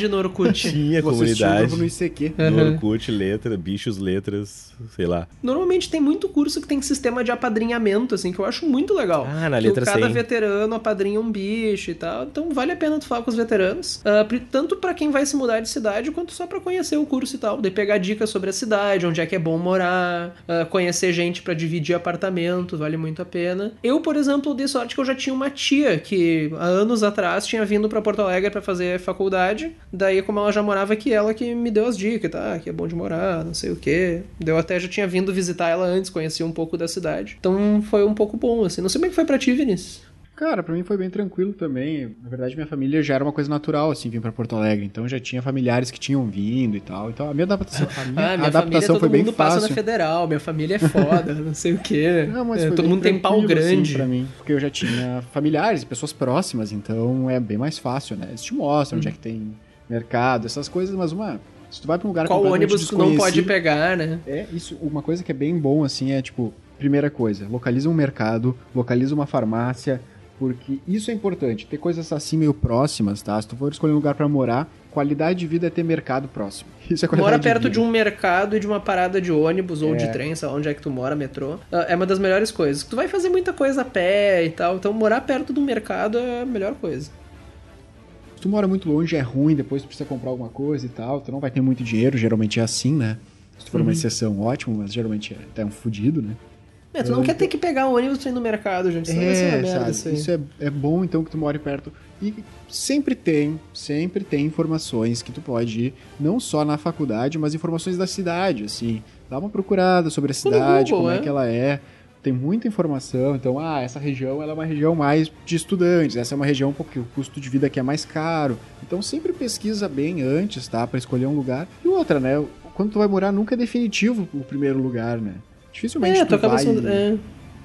no Orkut. tinha Vocês comunidade no ICQ. no Aham. Orkut, letra, bichos, letras, sei lá. Normalmente tem muito curso que tem sistema de apadrinhamento, assim, que eu acho muito legal. Ah, na que letra o cada 100. veterano apadrinha um bicho e tal. Então vale a pena tu falar com os veteranos. Pri- tanto pra quem vai se mudar de cidade, quanto só pra conhecer o curso e tal. Daí pegar dicas sobre a cidade, onde é que é bom morar, ah, conhecer gente pra dividir apartamento, vale muito a pena. Eu, por exemplo, dei sorte que eu já tinha uma tia que há anos atrás tinha vindo pra Porto Alegre pra fazer faculdade. Daí, como ela já morava aqui, ela que me deu as dicas, tá? Que é bom de morar, não sei o quê. Eu até já tinha vindo visitar ela antes, conhecia um pouco da cidade. Então foi um pouco bom, assim. Não sei como é que foi pra ti, Vinícius. Cara, pra mim foi bem tranquilo também. Na verdade, minha família já era uma coisa natural, assim, vir pra Porto Alegre. Então já tinha familiares que tinham vindo e tal. Então a minha adaptação, a minha Ah, minha família adaptação todo foi bem mundo passa fácil. na federal, minha família é foda, não sei o quê. Não, mas É, todo mundo tem pau assim, grande. pra mim, porque eu já tinha familiares, pessoas próximas, então é bem mais fácil, né? Eles te mostram onde é que tem mercado, essas coisas, mas uma se tu vai pra um lugar. Qual ônibus tu não pode pegar, né? É, isso, uma coisa que é bem bom, assim, é tipo, primeira coisa, localiza um mercado, localiza uma farmácia, porque isso é importante, ter coisas assim meio próximas, tá? Se tu for escolher um lugar pra morar, qualidade de vida é ter mercado próximo. Isso é qualidade Mora perto vida. de um mercado e de uma parada de ônibus ou É. de trem, sei lá onde é que tu mora, metrô. Ah, É uma das melhores coisas. Tu vai fazer muita coisa a pé e tal, então morar perto do mercado é a melhor coisa. Se tu mora muito longe, é ruim, depois tu precisa comprar alguma coisa e tal, tu não vai ter muito dinheiro, geralmente é assim, né? Se tu for Uhum. uma exceção, ótimo, mas geralmente é até um fudido, né? É, tu não quer ter que pegar ônibus pra ir no mercado, gente. Ser uma É, merda sabe? isso. Isso é, é bom então que tu more perto. E sempre tem, sempre tem informações que tu pode ir, não só na faculdade, mas informações da cidade, assim. Dá uma procurada sobre a cidade, Google, como é é. que ela é. Tem muita informação, então, ah, essa região ela é uma região mais de estudantes, essa é uma região porque o custo de vida aqui é mais caro. Então sempre pesquisa bem antes, tá? Pra escolher um lugar. E outra, né? Quando tu vai morar, nunca é definitivo o primeiro lugar, né? Dificilmente É, tu vai... É.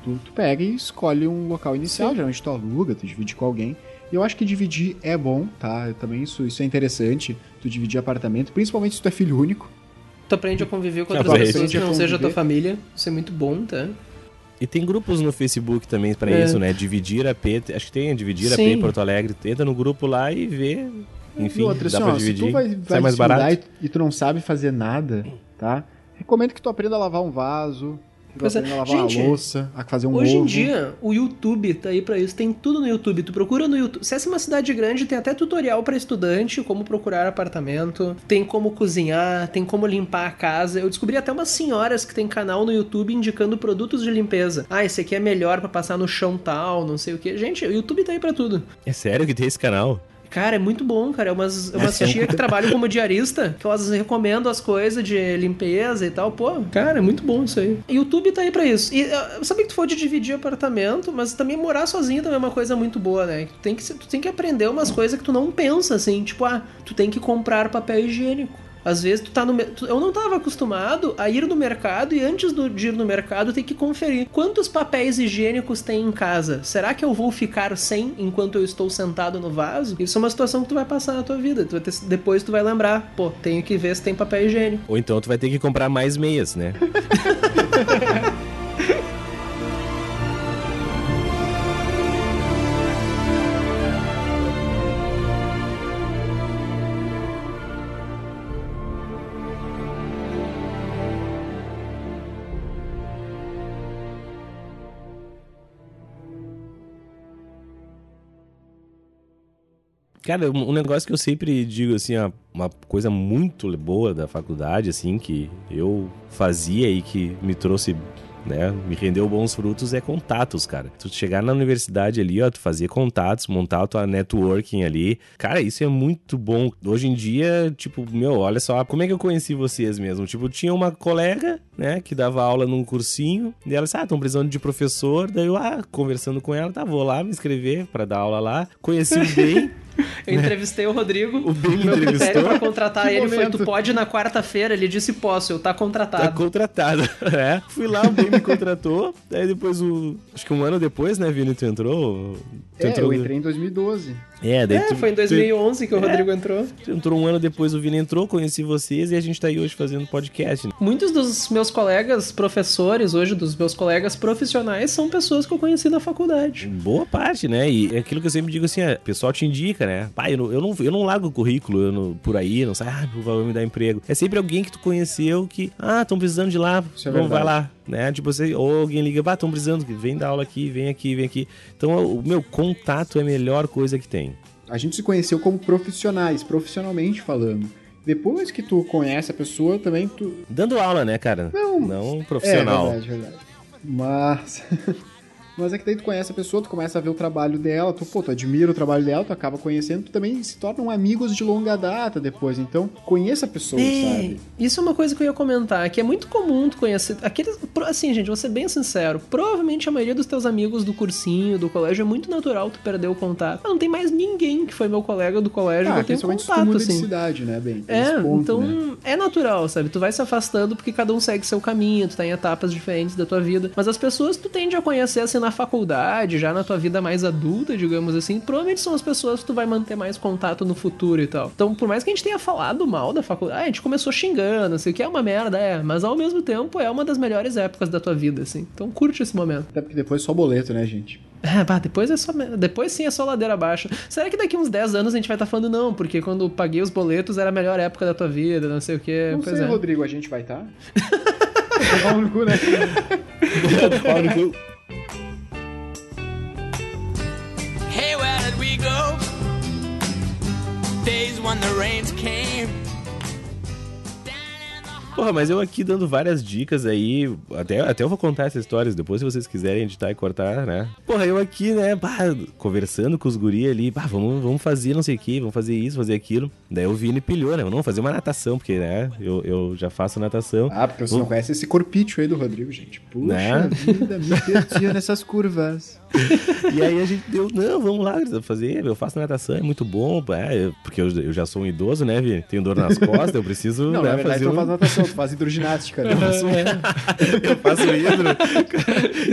Tu, tu pega e escolhe um local inicial, Sim. geralmente tu aluga, tu divide com alguém. E eu acho que dividir é bom, tá? Eu também isso, isso é interessante, tu dividir apartamento, principalmente se tu é filho único. Tu aprende a conviver com É, outras pessoas que a não seja a tua família. Isso é muito bom, tá? E tem grupos no Facebook também pra É. isso, né? Dividir a P, acho que tem Dividir a Sim. P em Porto Alegre. Entra no grupo lá e vê. Enfim, outra, dá assim, pra ó, se dividir. tu vai, Sai vai mais se mudar barato. e tu não sabe fazer nada, tá? Recomendo que tu aprenda a lavar um vaso, que tu é. aprenda a lavar Gente, uma louça, a fazer um Hoje ovo. em dia, o YouTube tá aí pra isso, tem tudo no YouTube. Tu procura no YouTube. Se essa é uma cidade grande, tem até tutorial pra estudante, como procurar apartamento, tem como cozinhar, tem como limpar a casa. Eu descobri até umas senhoras que tem canal no YouTube indicando produtos de limpeza. Ah, esse aqui é melhor pra passar no chão tal, não sei o que. Gente, o YouTube tá aí pra tudo. É sério que tem esse canal? Cara, é muito bom, cara. É umas, é umas é tia que trabalham como diarista, que elas recomendam as coisas de limpeza e tal. Pô, cara, é muito bom isso aí. YouTube tá aí pra isso. E uh, eu sabia que tu foi de dividir apartamento, mas também morar sozinho também é uma coisa muito boa, né? Tu tem que, tu tem que aprender umas coisas que tu não pensa, assim. Tipo, ah, tu tem que comprar papel higiênico. Às vezes tu tá no. tu- Eu não tava acostumado a ir no mercado e antes do- de ir no mercado tem que conferir quantos papéis higiênicos tem em casa. Será que eu vou ficar sem enquanto eu estou sentado no vaso? Isso é uma situação que tu vai passar na tua vida. Tu ter- depois tu vai lembrar, pô, tenho que ver se tem papel higiênico. Ou então tu vai ter que comprar mais meias, né? Cara, um negócio que eu sempre digo, assim, uma coisa muito boa da faculdade, assim, que eu fazia e que me trouxe, né, me rendeu bons frutos é contatos, cara. Tu chegar na universidade ali, ó, tu fazer contatos, montar a tua networking ali. Cara, isso é muito bom. Hoje em dia, tipo, meu, olha só, como é que eu conheci vocês mesmo? Tipo, tinha uma colega, né, que dava aula num cursinho, e ela disse, ah, estão precisando de professor. Daí eu, ah, conversando com ela, tá, vou lá me inscrever pra dar aula lá. Conheci o bem. Eu entrevistei o Rodrigo. O Ben me Meu critério entrevistou. pra contratar Que ele foi: momento. tu pode na quarta-feira? Ele disse: posso, eu tá Tá contratado. contratado. É. Fui lá, o Ben me contratou. Daí depois o. Acho que um ano depois, né, Vini? Tu entrou? Tu É, entrou eu entrei em 2012. É, daí É, tu, foi em 2011 que o Rodrigo entrou. Tu entrou um ano depois, o Vini entrou, conheci vocês e a gente tá aí hoje fazendo podcast. né? Muitos dos meus colegas professores, hoje, dos meus colegas profissionais, são pessoas que eu conheci na faculdade. Boa parte, né? E é aquilo que eu sempre digo assim, é, o pessoal te indica, né? Pai, eu não, eu não, eu não largo o currículo eu não- por aí, não sai, ah, vai me dar emprego. É sempre alguém que tu conheceu que, ah, estão precisando de lá, Isso é vamos, vai lá. Né? Tipo, você, ou alguém liga, bah, estão precisando, vem dar aula aqui, vem aqui, vem aqui. Então, o meu contato é a melhor coisa que tem. A gente se conheceu como profissionais, profissionalmente falando. Depois que tu conhece a pessoa, também tu. Dando aula, né, cara? Não. Não profissional. É verdade, verdade. Mas. Mas é que daí tu conhece a pessoa, tu começa a ver o trabalho dela, tu, pô, tu admira o trabalho dela, tu acaba conhecendo, tu também se tornam amigos de longa data depois. Então, conheça a pessoa, É, sabe? isso é uma coisa que eu ia comentar, que é muito comum tu conhecer. Aqueles. Assim, gente, vou ser bem sincero. Provavelmente a maioria dos teus amigos do cursinho, do colégio, é muito natural tu perder o contato. Mas não tem mais ninguém que foi meu colega do colégio que Ah, eu tenho tu contato, de assim. cidade, né, bem? Tem É, ponto, então né? é natural, sabe? Tu vai se afastando porque cada um segue seu caminho, tu tá em etapas diferentes da tua vida. Mas as pessoas que tu tende a conhecer assim na faculdade, já na tua vida mais adulta, digamos assim, provavelmente são as pessoas que tu vai manter mais contato no futuro e tal. Então, por mais que a gente tenha falado mal da faculdade, ah, a gente começou xingando, não sei o que é uma merda, é, mas ao mesmo tempo é uma das melhores épocas da tua vida, assim. Então curte esse momento. Até porque depois é só boleto, né, gente? É, bah, depois é só. Depois sim é só ladeira abaixo. Será que daqui uns 10 anos a gente vai estar falando, não, porque quando paguei os boletos era a melhor época da tua vida, não sei o que. Não pois sei, é. Rodrigo, a gente vai estar? Tá? Pau no cu, né? Pau no cu. Days when the rains came. Porra, mas eu aqui dando várias dicas aí, até, até eu vou contar essas histórias depois, se vocês quiserem editar e cortar, né? Porra, eu aqui, né, pá, conversando com os guri ali, pá, vamos, vamos fazer não sei o que, vamos fazer isso, fazer aquilo. Daí o Vini pilhou, né, vamos fazer uma natação, porque, né, eu, eu já faço natação. Ah, porque você não conhece esse corpício aí do Rodrigo, gente. Puxa Né? vida, me perdia nessas curvas. E aí a gente deu, não, vamos lá fazer, eu faço natação, é muito bom, eu- porque eu, eu já sou um idoso, né, Vini? Tenho dor nas costas, eu preciso, Não, né, na verdade fazer tu um- faz natação, tu faz hidroginástica, né? eu faço hidro.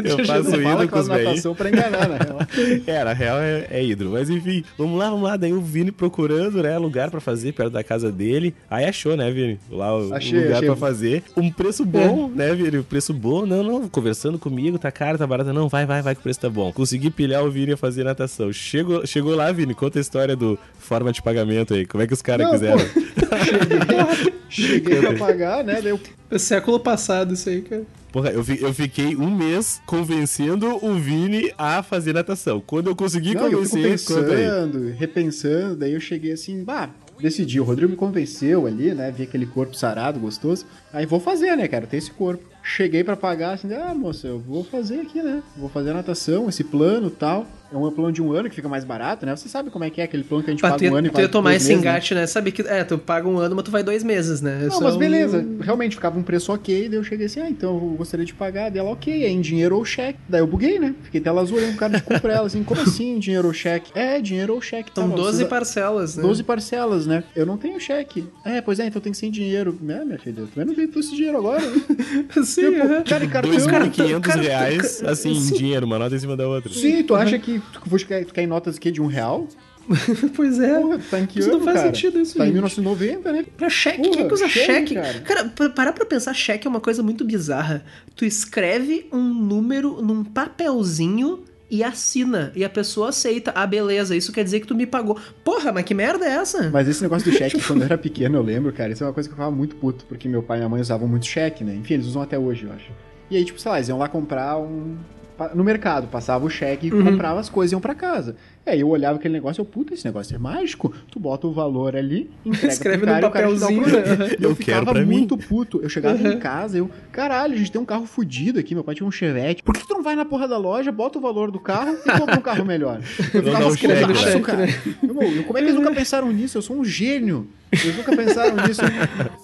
eu faço Não fala hidro que com os natação pra enganar, na real. É, na real é, é hidro. Mas enfim, vamos lá, vamos lá. Daí o Vini procurando, né, lugar pra fazer perto da casa dele. Aí achou, né, Vini? Lá o, o Achei, lugar achei. pra fazer. Um preço bom, né, Vini? Um preço bom. Não, não, conversando comigo, tá caro, tá barato. Não, vai, vai, vai que o preço tá bom. Consegui pilhar o Vini a fazer natação. Chegou, chegou lá, Vini, conta a história do forma de pagamento aí. Como é que os caras quiseram? cheguei, cheguei pra pagar, né? Daí eu, É século passado isso aí, cara. Porra, eu, eu fiquei um mês convencendo o Vini a fazer natação. Quando eu consegui não, eu fico convencer, conta aí. pensando, repensando, daí eu cheguei assim, bah, decidi, o Rodrigo me convenceu ali, né? Vi aquele corpo sarado, gostoso. Aí vou fazer, né, cara? Tem esse corpo. Cheguei pra pagar, assim, ah, moça, eu vou fazer aqui, né? Vou fazer a natação, esse plano tal. É um plano de um ano que fica mais barato, né? Você sabe como é que é aquele plano que a gente Pá, paga tu um ano e tu ia vai tomar dois esse meses, né? engate, né? Sabe que, é, tu paga um ano, mas tu vai dois meses, né? Não, Isso mas é um- beleza. Realmente ficava um preço ok. Daí eu cheguei assim, ah, então eu gostaria de pagar. Daí ela, ok, é em dinheiro ou cheque. Daí eu buguei, né? Fiquei tela azul olhando o cara de cu pra ela, assim, como assim dinheiro ou cheque? É, dinheiro ou cheque. São tá, 12 precisa- parcelas, né? 12 parcelas, né? Eu não tenho cheque. É, pois é, então tem que ser em dinheiro. Né, minha filha? Tu não veio esse dinheiro agora, né? Sim, Tipo, aham. cara, e cartão. 2.500 cara, reais, cara, assim, em dinheiro, uma nota em cima da outra. Sim, tu acha que tu, tu quer em notas aqui de um real? pois é. Porra, tá em que Isso ano, não faz cara? sentido, isso, Tá em gente. 1990, né? Pra cheque, Porra, quem que usa cheque, cheque? cara. Cara, pra- parar pra pensar, cheque é uma coisa muito bizarra. Tu escreve um número num papelzinho e assina. E a pessoa aceita. Ah, beleza, isso quer dizer que tu me pagou. Porra, mas que merda é essa? Mas esse negócio do cheque, quando eu era pequeno, eu lembro, cara, isso é uma coisa que eu ficava muito puto, porque meu pai e minha mãe usavam muito cheque, né? Enfim, eles usam até hoje, eu acho. E aí, tipo, sei lá, eles iam lá comprar um. No mercado, passava o cheque e Uhum. comprava as coisas e iam pra casa. E aí eu olhava aquele negócio e eu, puta, esse negócio é mágico. Tu bota o valor ali, entrega Escreve pro cara, num e o cara te dá papelzinho, né? E eu, Eu ficava quero pra mim. muito puto. Eu chegava em casa, eu, caralho, a gente tem um carro fudido aqui, meu pai tinha um Chevette. Por que tu não vai na porra da loja, bota o valor do carro e compra um carro melhor? Eu Não dá o cheque, putaço, né? cara. Irmão, como é que eles nunca pensaram nisso? Eu sou um gênio. Eles nunca pensaram nisso.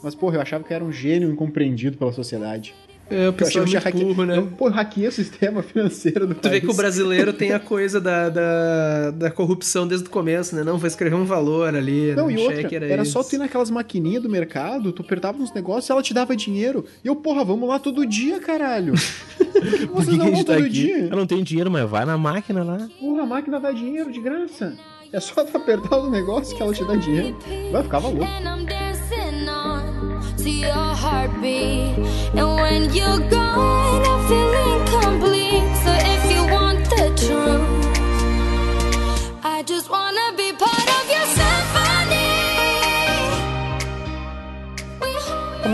Mas, porra, eu achava que eu era um gênio incompreendido pela sociedade. É, o Eu pessoal é achei muito que eu burro, né? Eu, pô, eu hackeei o sistema financeiro do Tu vê que o país. brasileiro tem a coisa da, da, da corrupção desde o começo, né? Não, vou escrever um valor ali. Não, e outra, cheque era, isso. só tu ir naquelas maquininhas do mercado, tu apertava uns negócios e ela te dava dinheiro. E eu, porra, vamos lá todo dia, caralho. Por que, que a gente tá todo aqui? dia? Eu não tenho dinheiro, mas vai na máquina lá. Porra, a máquina dá dinheiro de graça. É só tu apertar os negócios que ela te dá dinheiro. Vai ficar louco. To your heartbeat. And when you're gone, I feel incomplete.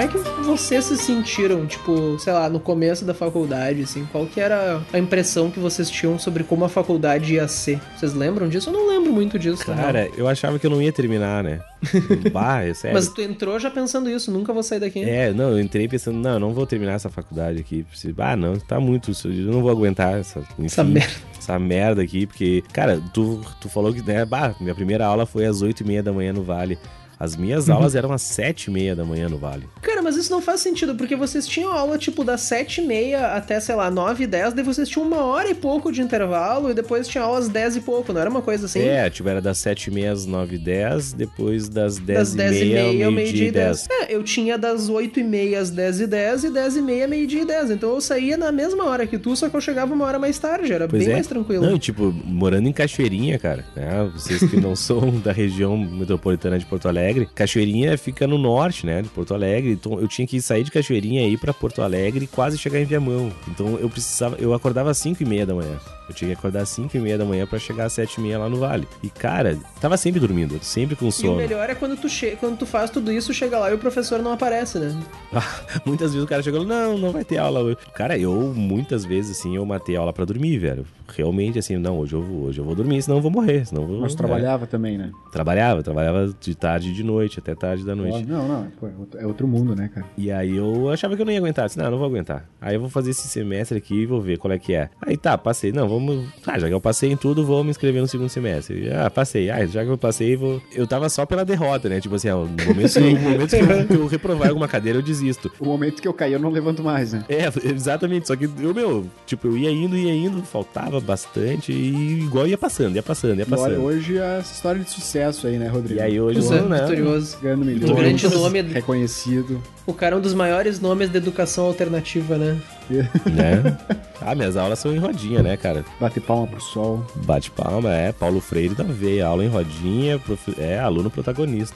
Como é que vocês se sentiram, tipo, sei lá, no começo da faculdade, assim? Qual que era a impressão que vocês tinham sobre como a faculdade ia ser? Vocês lembram disso? Eu não lembro muito disso. Cara, eu achava que eu não ia terminar, né? bah, é sério. Mas tu entrou já pensando isso, nunca vou sair daqui. É, não, eu entrei pensando, não, eu não vou terminar essa faculdade aqui. Ah, não, tá muito, eu não vou aguentar essa, enfim, Essa merda. essa merda aqui, porque, cara, tu, tu falou que, né, bah, minha primeira aula foi às oito e meia da manhã no Vale. As minhas Uhum. aulas eram às sete e meia da manhã no Vale. Cara, mas isso não faz sentido, porque vocês tinham aula, tipo, das 7h30 até, sei lá, 9 e 10, daí vocês tinham uma hora e pouco de intervalo, e depois tinha aulas 10 e pouco, não era uma coisa assim? É, tipo, era das sete e meia às nove e dez, depois das Das dez, 10 e meia ao meio-dia e e 10. dez. É, eu tinha das 8 e meia às 10 e 10 e 10 e meia, meio-dia e 10. Então eu saía na mesma hora que tu, só que eu chegava uma hora mais tarde, era Pois bem é. mais tranquilo. Não, e, tipo, morando em Cachoeirinha, cara, né? Vocês que não são da região metropolitana de Porto Alegre, Cachoeirinha fica no norte, né, de Porto Alegre. Então eu tinha que sair de Cachoeirinha e ir pra Porto Alegre e quase chegar em Viamão. Então eu precisava, eu acordava às 5 e meia da manhã. Eu tinha que acordar às 5 e meia da manhã pra chegar às 7 e meia lá no Vale. E, cara, tava sempre dormindo, sempre com E o sono. melhor é quando tu, che... quando tu faz tudo isso, chega lá e o professor não aparece, né? Muitas vezes o cara chegou, não, não vai ter aula hoje. Cara, eu muitas vezes, assim, eu matei aula pra dormir, velho. Realmente, assim, não, hoje eu vou, hoje eu vou dormir, senão eu vou morrer, senão eu vou... Mas tu é. trabalhava também, né? Trabalhava, trabalhava de tarde e de noite, até tarde da noite. Não, não, pô, é outro- é outro mundo, né, cara? E aí eu achava que eu não ia aguentar. Disse, não, não vou aguentar. Aí eu vou fazer esse semestre aqui e vou ver qual é que é. Aí tá, passei. Não, vamos. Ah, já que eu passei em tudo, vou me inscrever no segundo semestre. Ah, passei. Ah, já que eu passei, vou. Eu tava só pela derrota, né? Tipo assim, ó, no momento, no momento que, eu, que eu reprovar alguma cadeira, eu desisto. O momento que eu caí, eu não levanto mais, né? É, exatamente. Só que eu, meu, tipo, eu ia indo, ia indo, faltava bastante e igual ia passando, ia passando, ia E olha, passando. hoje é essa história de sucesso aí, né, Rodrigo? E aí hoje eu é, né? vitorioso. Ganhando milhões. Um grande nome. Reconhecido. O cara é um dos maiores nomes da educação alternativa, né? Né? Ah, minhas aulas são em rodinha, né, cara? Bater palma pro sol. Bate palma, é. Paulo Freire da veia, aula em rodinha, prof- é aluno protagonista.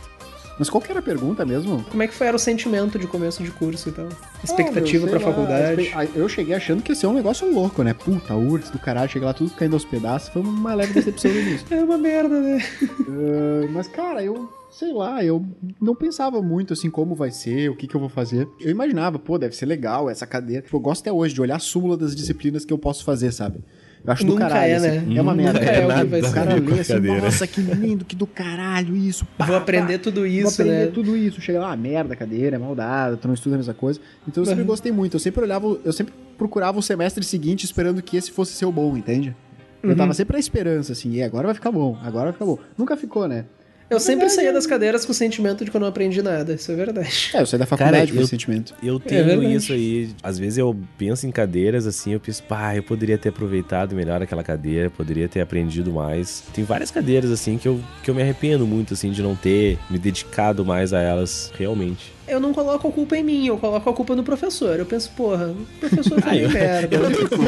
Mas qual que era a pergunta mesmo? Como é que foi era o sentimento de começo de curso e tal? Ah, Expectativa meu, pra lá, faculdade. ah, Eu cheguei achando que ia ser um negócio louco, né? Puta, URGS do caralho, cheguei lá tudo caindo aos pedaços. Foi uma leve decepção no início. É uma merda, né? Ah, mas, cara, eu sei lá, eu não pensava muito assim como vai ser, o que que eu vou fazer. Eu imaginava, pô, deve ser legal essa cadeira. Tipo, eu gosto até hoje de olhar a súmula das disciplinas que eu posso fazer, sabe? Eu acho do Nunca caralho. é, assim. né? É uma Nunca merda. é o que vai a O ser. cara lê assim, nossa, que lindo, que do caralho isso. pá, Vou pá. aprender tudo Vou isso, aprender né? tudo isso. Chega lá, ah, merda, cadeira, é maldada, tu não estuda a mesma coisa. Então eu sempre Uhum. gostei muito. Eu sempre olhava, eu sempre procurava o semestre seguinte esperando que esse fosse ser o bom, entende? Eu Uhum. tava sempre na esperança, assim, e agora vai ficar bom, agora vai ficar bom. Nunca ficou, né? Eu sempre verdade, saía é. das cadeiras com o sentimento de que eu não aprendi nada. Isso é verdade. É, eu saí da faculdade Cara, com eu- esse sentimento. Eu tenho verdade. isso aí. Às vezes eu penso em cadeiras assim, eu penso, pá, eu poderia ter aproveitado melhor aquela cadeira, poderia ter aprendido mais. Tem várias cadeiras assim que eu, que eu me arrependo muito assim de não ter me dedicado mais a elas realmente. Eu não coloco a culpa em mim, eu coloco a culpa no professor. Eu penso, porra, o professor foi Ah, eu- merda. Eu não tenho culpa.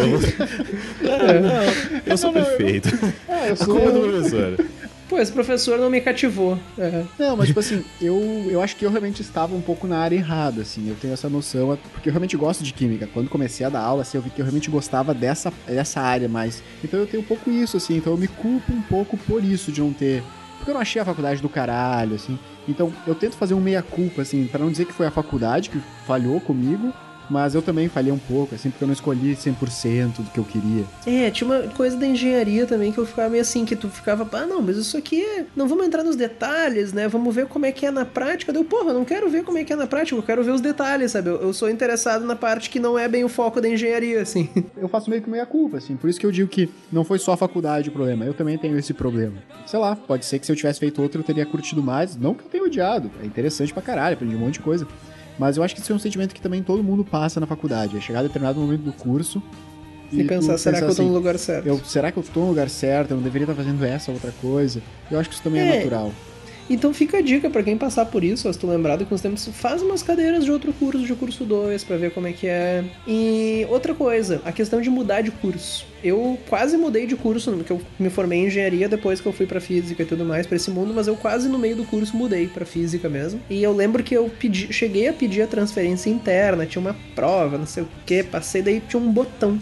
Não, não, eu sou perfeito. Eu A culpa é do professor. Pô, esse professor não me cativou. É. Não, mas tipo assim, eu, eu acho que eu realmente estava um pouco na área errada, assim, eu tenho essa noção, porque eu realmente gosto de química. Quando comecei a dar aula, assim, eu vi que eu realmente gostava dessa, dessa área mais. Então eu tenho um pouco isso, assim, então eu me culpo um pouco por isso, de não ter. Porque eu não achei a faculdade do caralho, assim. Então eu tento fazer um meia-culpa, assim, pra não dizer que foi a faculdade que falhou comigo, mas eu também falhei um pouco, assim, porque eu não escolhi 100% do que eu queria. É, tinha uma coisa da engenharia também que eu ficava meio assim, que tu ficava, ah, não, mas isso aqui é... Não vamos entrar nos detalhes, né? Vamos ver como é que é na prática. Deu, porra, eu não quero ver como é que é na prática, eu quero ver os detalhes, sabe? Eu, eu sou interessado na parte que não é bem o foco da engenharia, assim. eu faço meio que meia culpa, assim. Por isso que eu digo que não foi só a faculdade o problema. Eu também tenho esse problema. Sei lá, pode ser que se eu tivesse feito outro eu teria curtido mais. Não que eu tenha odiado. É interessante pra caralho, aprendi um monte de coisa. Mas eu acho que isso é um sentimento que também todo mundo passa na faculdade. É chegar a determinado momento do curso E, pensar, será que eu tô assim, no lugar certo? eu- será que eu tô no lugar certo? Eu não deveria estar fazendo essa outra coisa? Eu acho que isso também é, É. natural. Então fica a dica pra quem passar por isso, se tu lembrado que uns tempos, faz umas cadeiras de outro curso, de curso 2, pra ver como é que é. E outra coisa, a questão de mudar de curso. Eu quase mudei de curso, porque eu me formei em engenharia depois que eu fui pra física e tudo mais, pra esse mundo, mas eu quase no meio do curso mudei pra física mesmo. E eu lembro que eu pedi, cheguei a pedir a transferência interna, tinha uma prova, não sei o que, passei, daí tinha um botão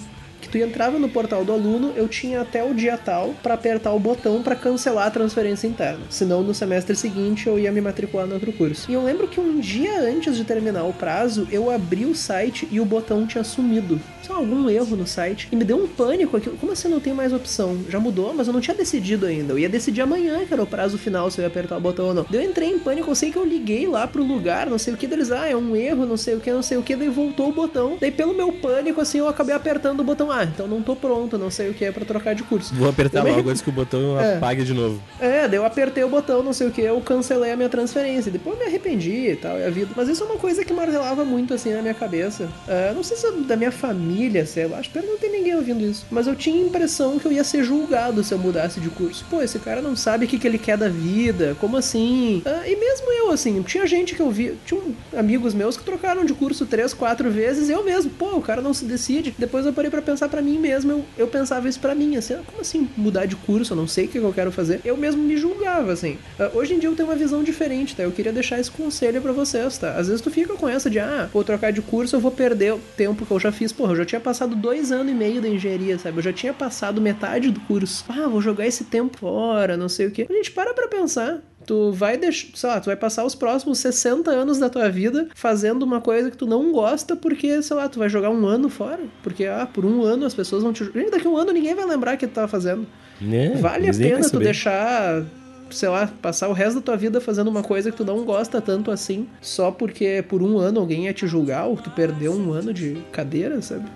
que tu entrava no portal do aluno, eu tinha até o dia tal pra apertar o botão pra cancelar a transferência interna. Senão no semestre seguinte eu ia me matricular no outro curso. E eu lembro que um dia antes de terminar o prazo, eu abri o site e o botão tinha sumido. Só algum erro no site. E me deu um pânico aquilo. Como assim não tem mais opção? Já mudou, mas eu não tinha decidido ainda. Eu ia decidir amanhã que era o prazo final se eu ia apertar o botão ou não. Daí eu entrei em pânico, eu sei que eu liguei lá pro lugar, não sei o que deles, ah, é um erro, não sei o que, não sei o que, daí voltou o botão. Daí pelo meu pânico, assim, eu acabei apertando o botão, ah, então não tô pronto, não sei o que é pra trocar de curso. Vou apertar Eu me logo arre- antes que o botão É. apague de novo. É, daí eu apertei o botão, não sei o que, eu cancelei a minha transferência. Depois eu me arrependi e tal, é a vida. Mas isso é uma coisa que martelava muito assim na minha cabeça. É, não sei se é da minha família, sei lá, espero não ter ninguém ouvindo isso. Mas eu tinha a impressão que eu ia ser julgado se eu mudasse de curso. Pô, esse cara não sabe o que, que ele quer da vida, como assim? Ah, e mesmo eu, assim, tinha gente que eu vi, tinha amigos meus que trocaram de curso três, quatro vezes, eu mesmo, pô, o cara não se decide. Depois eu parei pra pensar pra mim mesmo, eu, eu pensava isso pra mim, assim, ah, como assim mudar de curso? Eu não sei o que, eu quero fazer. Eu mesmo me julgava, assim. Ah, hoje em dia eu tenho uma visão diferente, tá? Eu queria deixar esse conselho pra vocês, tá? Às vezes tu fica com essa de, ah, vou trocar de curso, eu vou perder o tempo que eu já fiz. Porra, eu já tinha passado dois anos e meio da engenharia, sabe? Eu já tinha passado metade do curso. Ah, vou jogar esse tempo fora, não sei o que. Gente, para pra pensar. Tu vai deixar, sei lá, tu vai passar os próximos 60 anos da tua vida fazendo uma coisa que tu não gosta porque, sei lá, tu vai jogar um ano fora. Porque, ah, por um ano as pessoas vão te. Gente, daqui a um ano ninguém vai lembrar que tu tava fazendo. Né? Vale a pena tu deixar, sei lá, passar o resto da tua vida fazendo uma coisa que tu não gosta tanto assim, só porque por um ano alguém ia te julgar ou tu perdeu um ano de cadeira, sabe?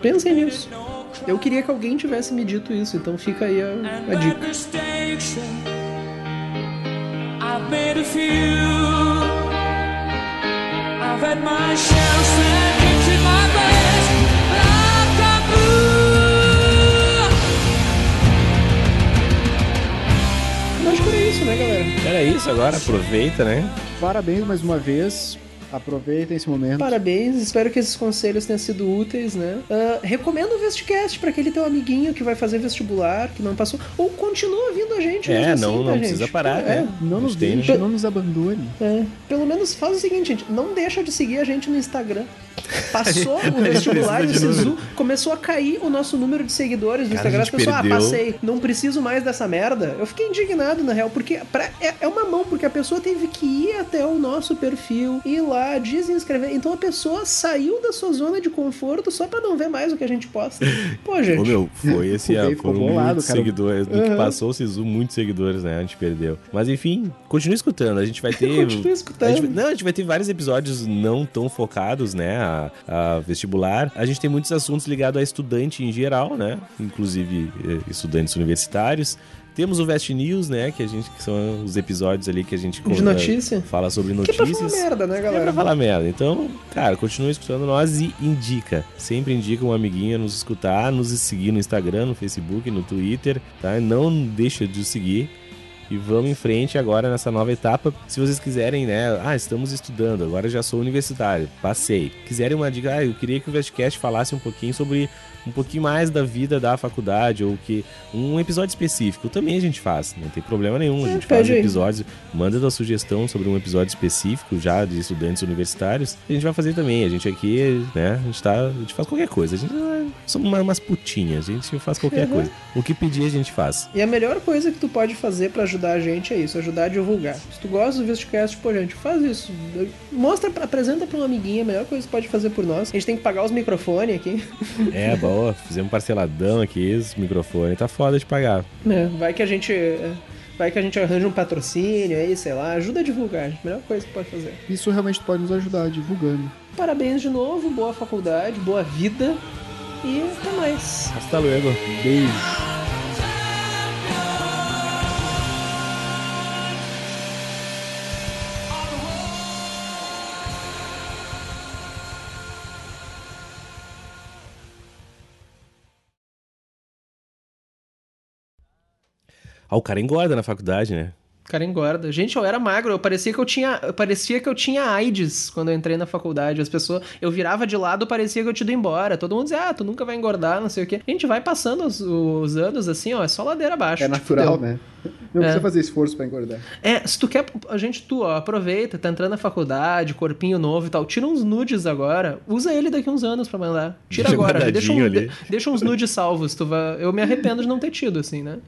Pensem nisso. Eu queria que alguém tivesse me dito isso, então fica aí a, a dica. I've made a few. I've had my shell sent into my breast like a Eu acho que era isso, né, galera? Era isso agora, aproveita, né? Parabéns mais uma vez. Aproveitem esse momento. Parabéns, espero que esses conselhos tenham sido úteis, né? Ah, recomendo o Vestcast pra aquele teu amiguinho que vai fazer vestibular, que não passou. Ou continua vindo a gente. É, mesmo não- assim, não tá, precisa gente? parar, É, né? Não nos deixe, né? não nos abandone. É, pelo menos faz o seguinte, gente, não deixa de seguir a gente no Instagram. Passou o vestibular e o Sisu, começou a cair o nosso número de seguidores no Cara, Instagram. a As pessoas, ah, perdeu. passei, não preciso mais dessa merda. Eu fiquei indignado, na real, porque pra- é, é uma mão, porque a pessoa teve que ir até o nosso perfil, ir lá de se inscrever. Então a pessoa saiu da sua zona de conforto só pra não ver mais o que a gente posta. Pô, gente. Ô, meu, foi esse ano. Foram bolado, muitos cara. seguidores. No que passou o Sisu, muitos seguidores, né? A gente perdeu. Mas enfim, continue escutando. A gente vai ter. Continue escutando. A gente, não, a gente vai ter vários episódios não tão focados, né? A, a vestibular. A gente tem muitos assuntos ligados a estudante em geral, né? Inclusive eh, estudantes universitários. Temos o Vest News, né? Que a gente que são os episódios ali que a gente De notícia? fala sobre Que é pra notícias. falar merda, né, É pra galera? falar merda. Então, cara, continua escutando nós e indica. Sempre indica um amiguinho a nos escutar, nos seguir no Instagram, no Facebook, no Twitter, tá? Não deixa de seguir. E vamos em frente agora nessa nova etapa. Se vocês quiserem, né? Ah, estamos estudando, agora já sou universitário, passei. Quiserem uma dica, ah, eu queria que o Vestcast falasse um pouquinho sobre um pouquinho mais da vida da faculdade ou que um episódio específico também a gente faz, não tem problema nenhum. A É, gente faz pede aí. episódios, manda tua sugestão sobre um episódio específico já de estudantes universitários. A gente vai fazer também. A gente aqui, né? A gente tá, a gente faz qualquer coisa. A gente é- somos uma- umas putinhas. A gente faz qualquer Uhum. coisa. O que pedir a gente faz. E a melhor coisa que tu pode fazer pra ajudar a gente é isso, ajudar a divulgar. Se tu gosta do Vistcast, pô, gente, faz isso. Mostra, apresenta pra um amiguinho, a melhor coisa que tu pode fazer por nós. A gente tem que pagar os microfones aqui. É, boa. Fizemos parceladão aqui, os microfones. Tá foda de pagar. É, vai que a gente. Vai que a gente arranja um patrocínio aí, sei lá, ajuda a divulgar. Melhor coisa que pode fazer. Isso realmente pode nos ajudar divulgando. Parabéns de novo, boa faculdade, boa vida e até mais. Hasta luego. Beijo. Ah, o cara engorda na faculdade, né? O cara engorda. Gente, eu era magro, eu parecia que eu tinha, eu parecia que eu tinha AIDS quando eu entrei na faculdade. As pessoas, eu virava de lado, parecia que eu tinha ido embora. Todo mundo dizia: "Ah, tu nunca vai engordar, não sei o quê". A gente vai passando os, os anos assim, ó, é só ladeira abaixo. É Tipo, natural, deu. né? Não É. precisa fazer esforço pra engordar. É, se tu quer, a gente, tu, ó, aproveita, tá entrando na faculdade, corpinho novo e tal, tira uns nudes agora, usa ele daqui uns anos pra mandar. Tira Deixa agora, deixa, um, de- deixa uns nudes salvos, tu vai, eu me arrependo de não ter tido, assim, né?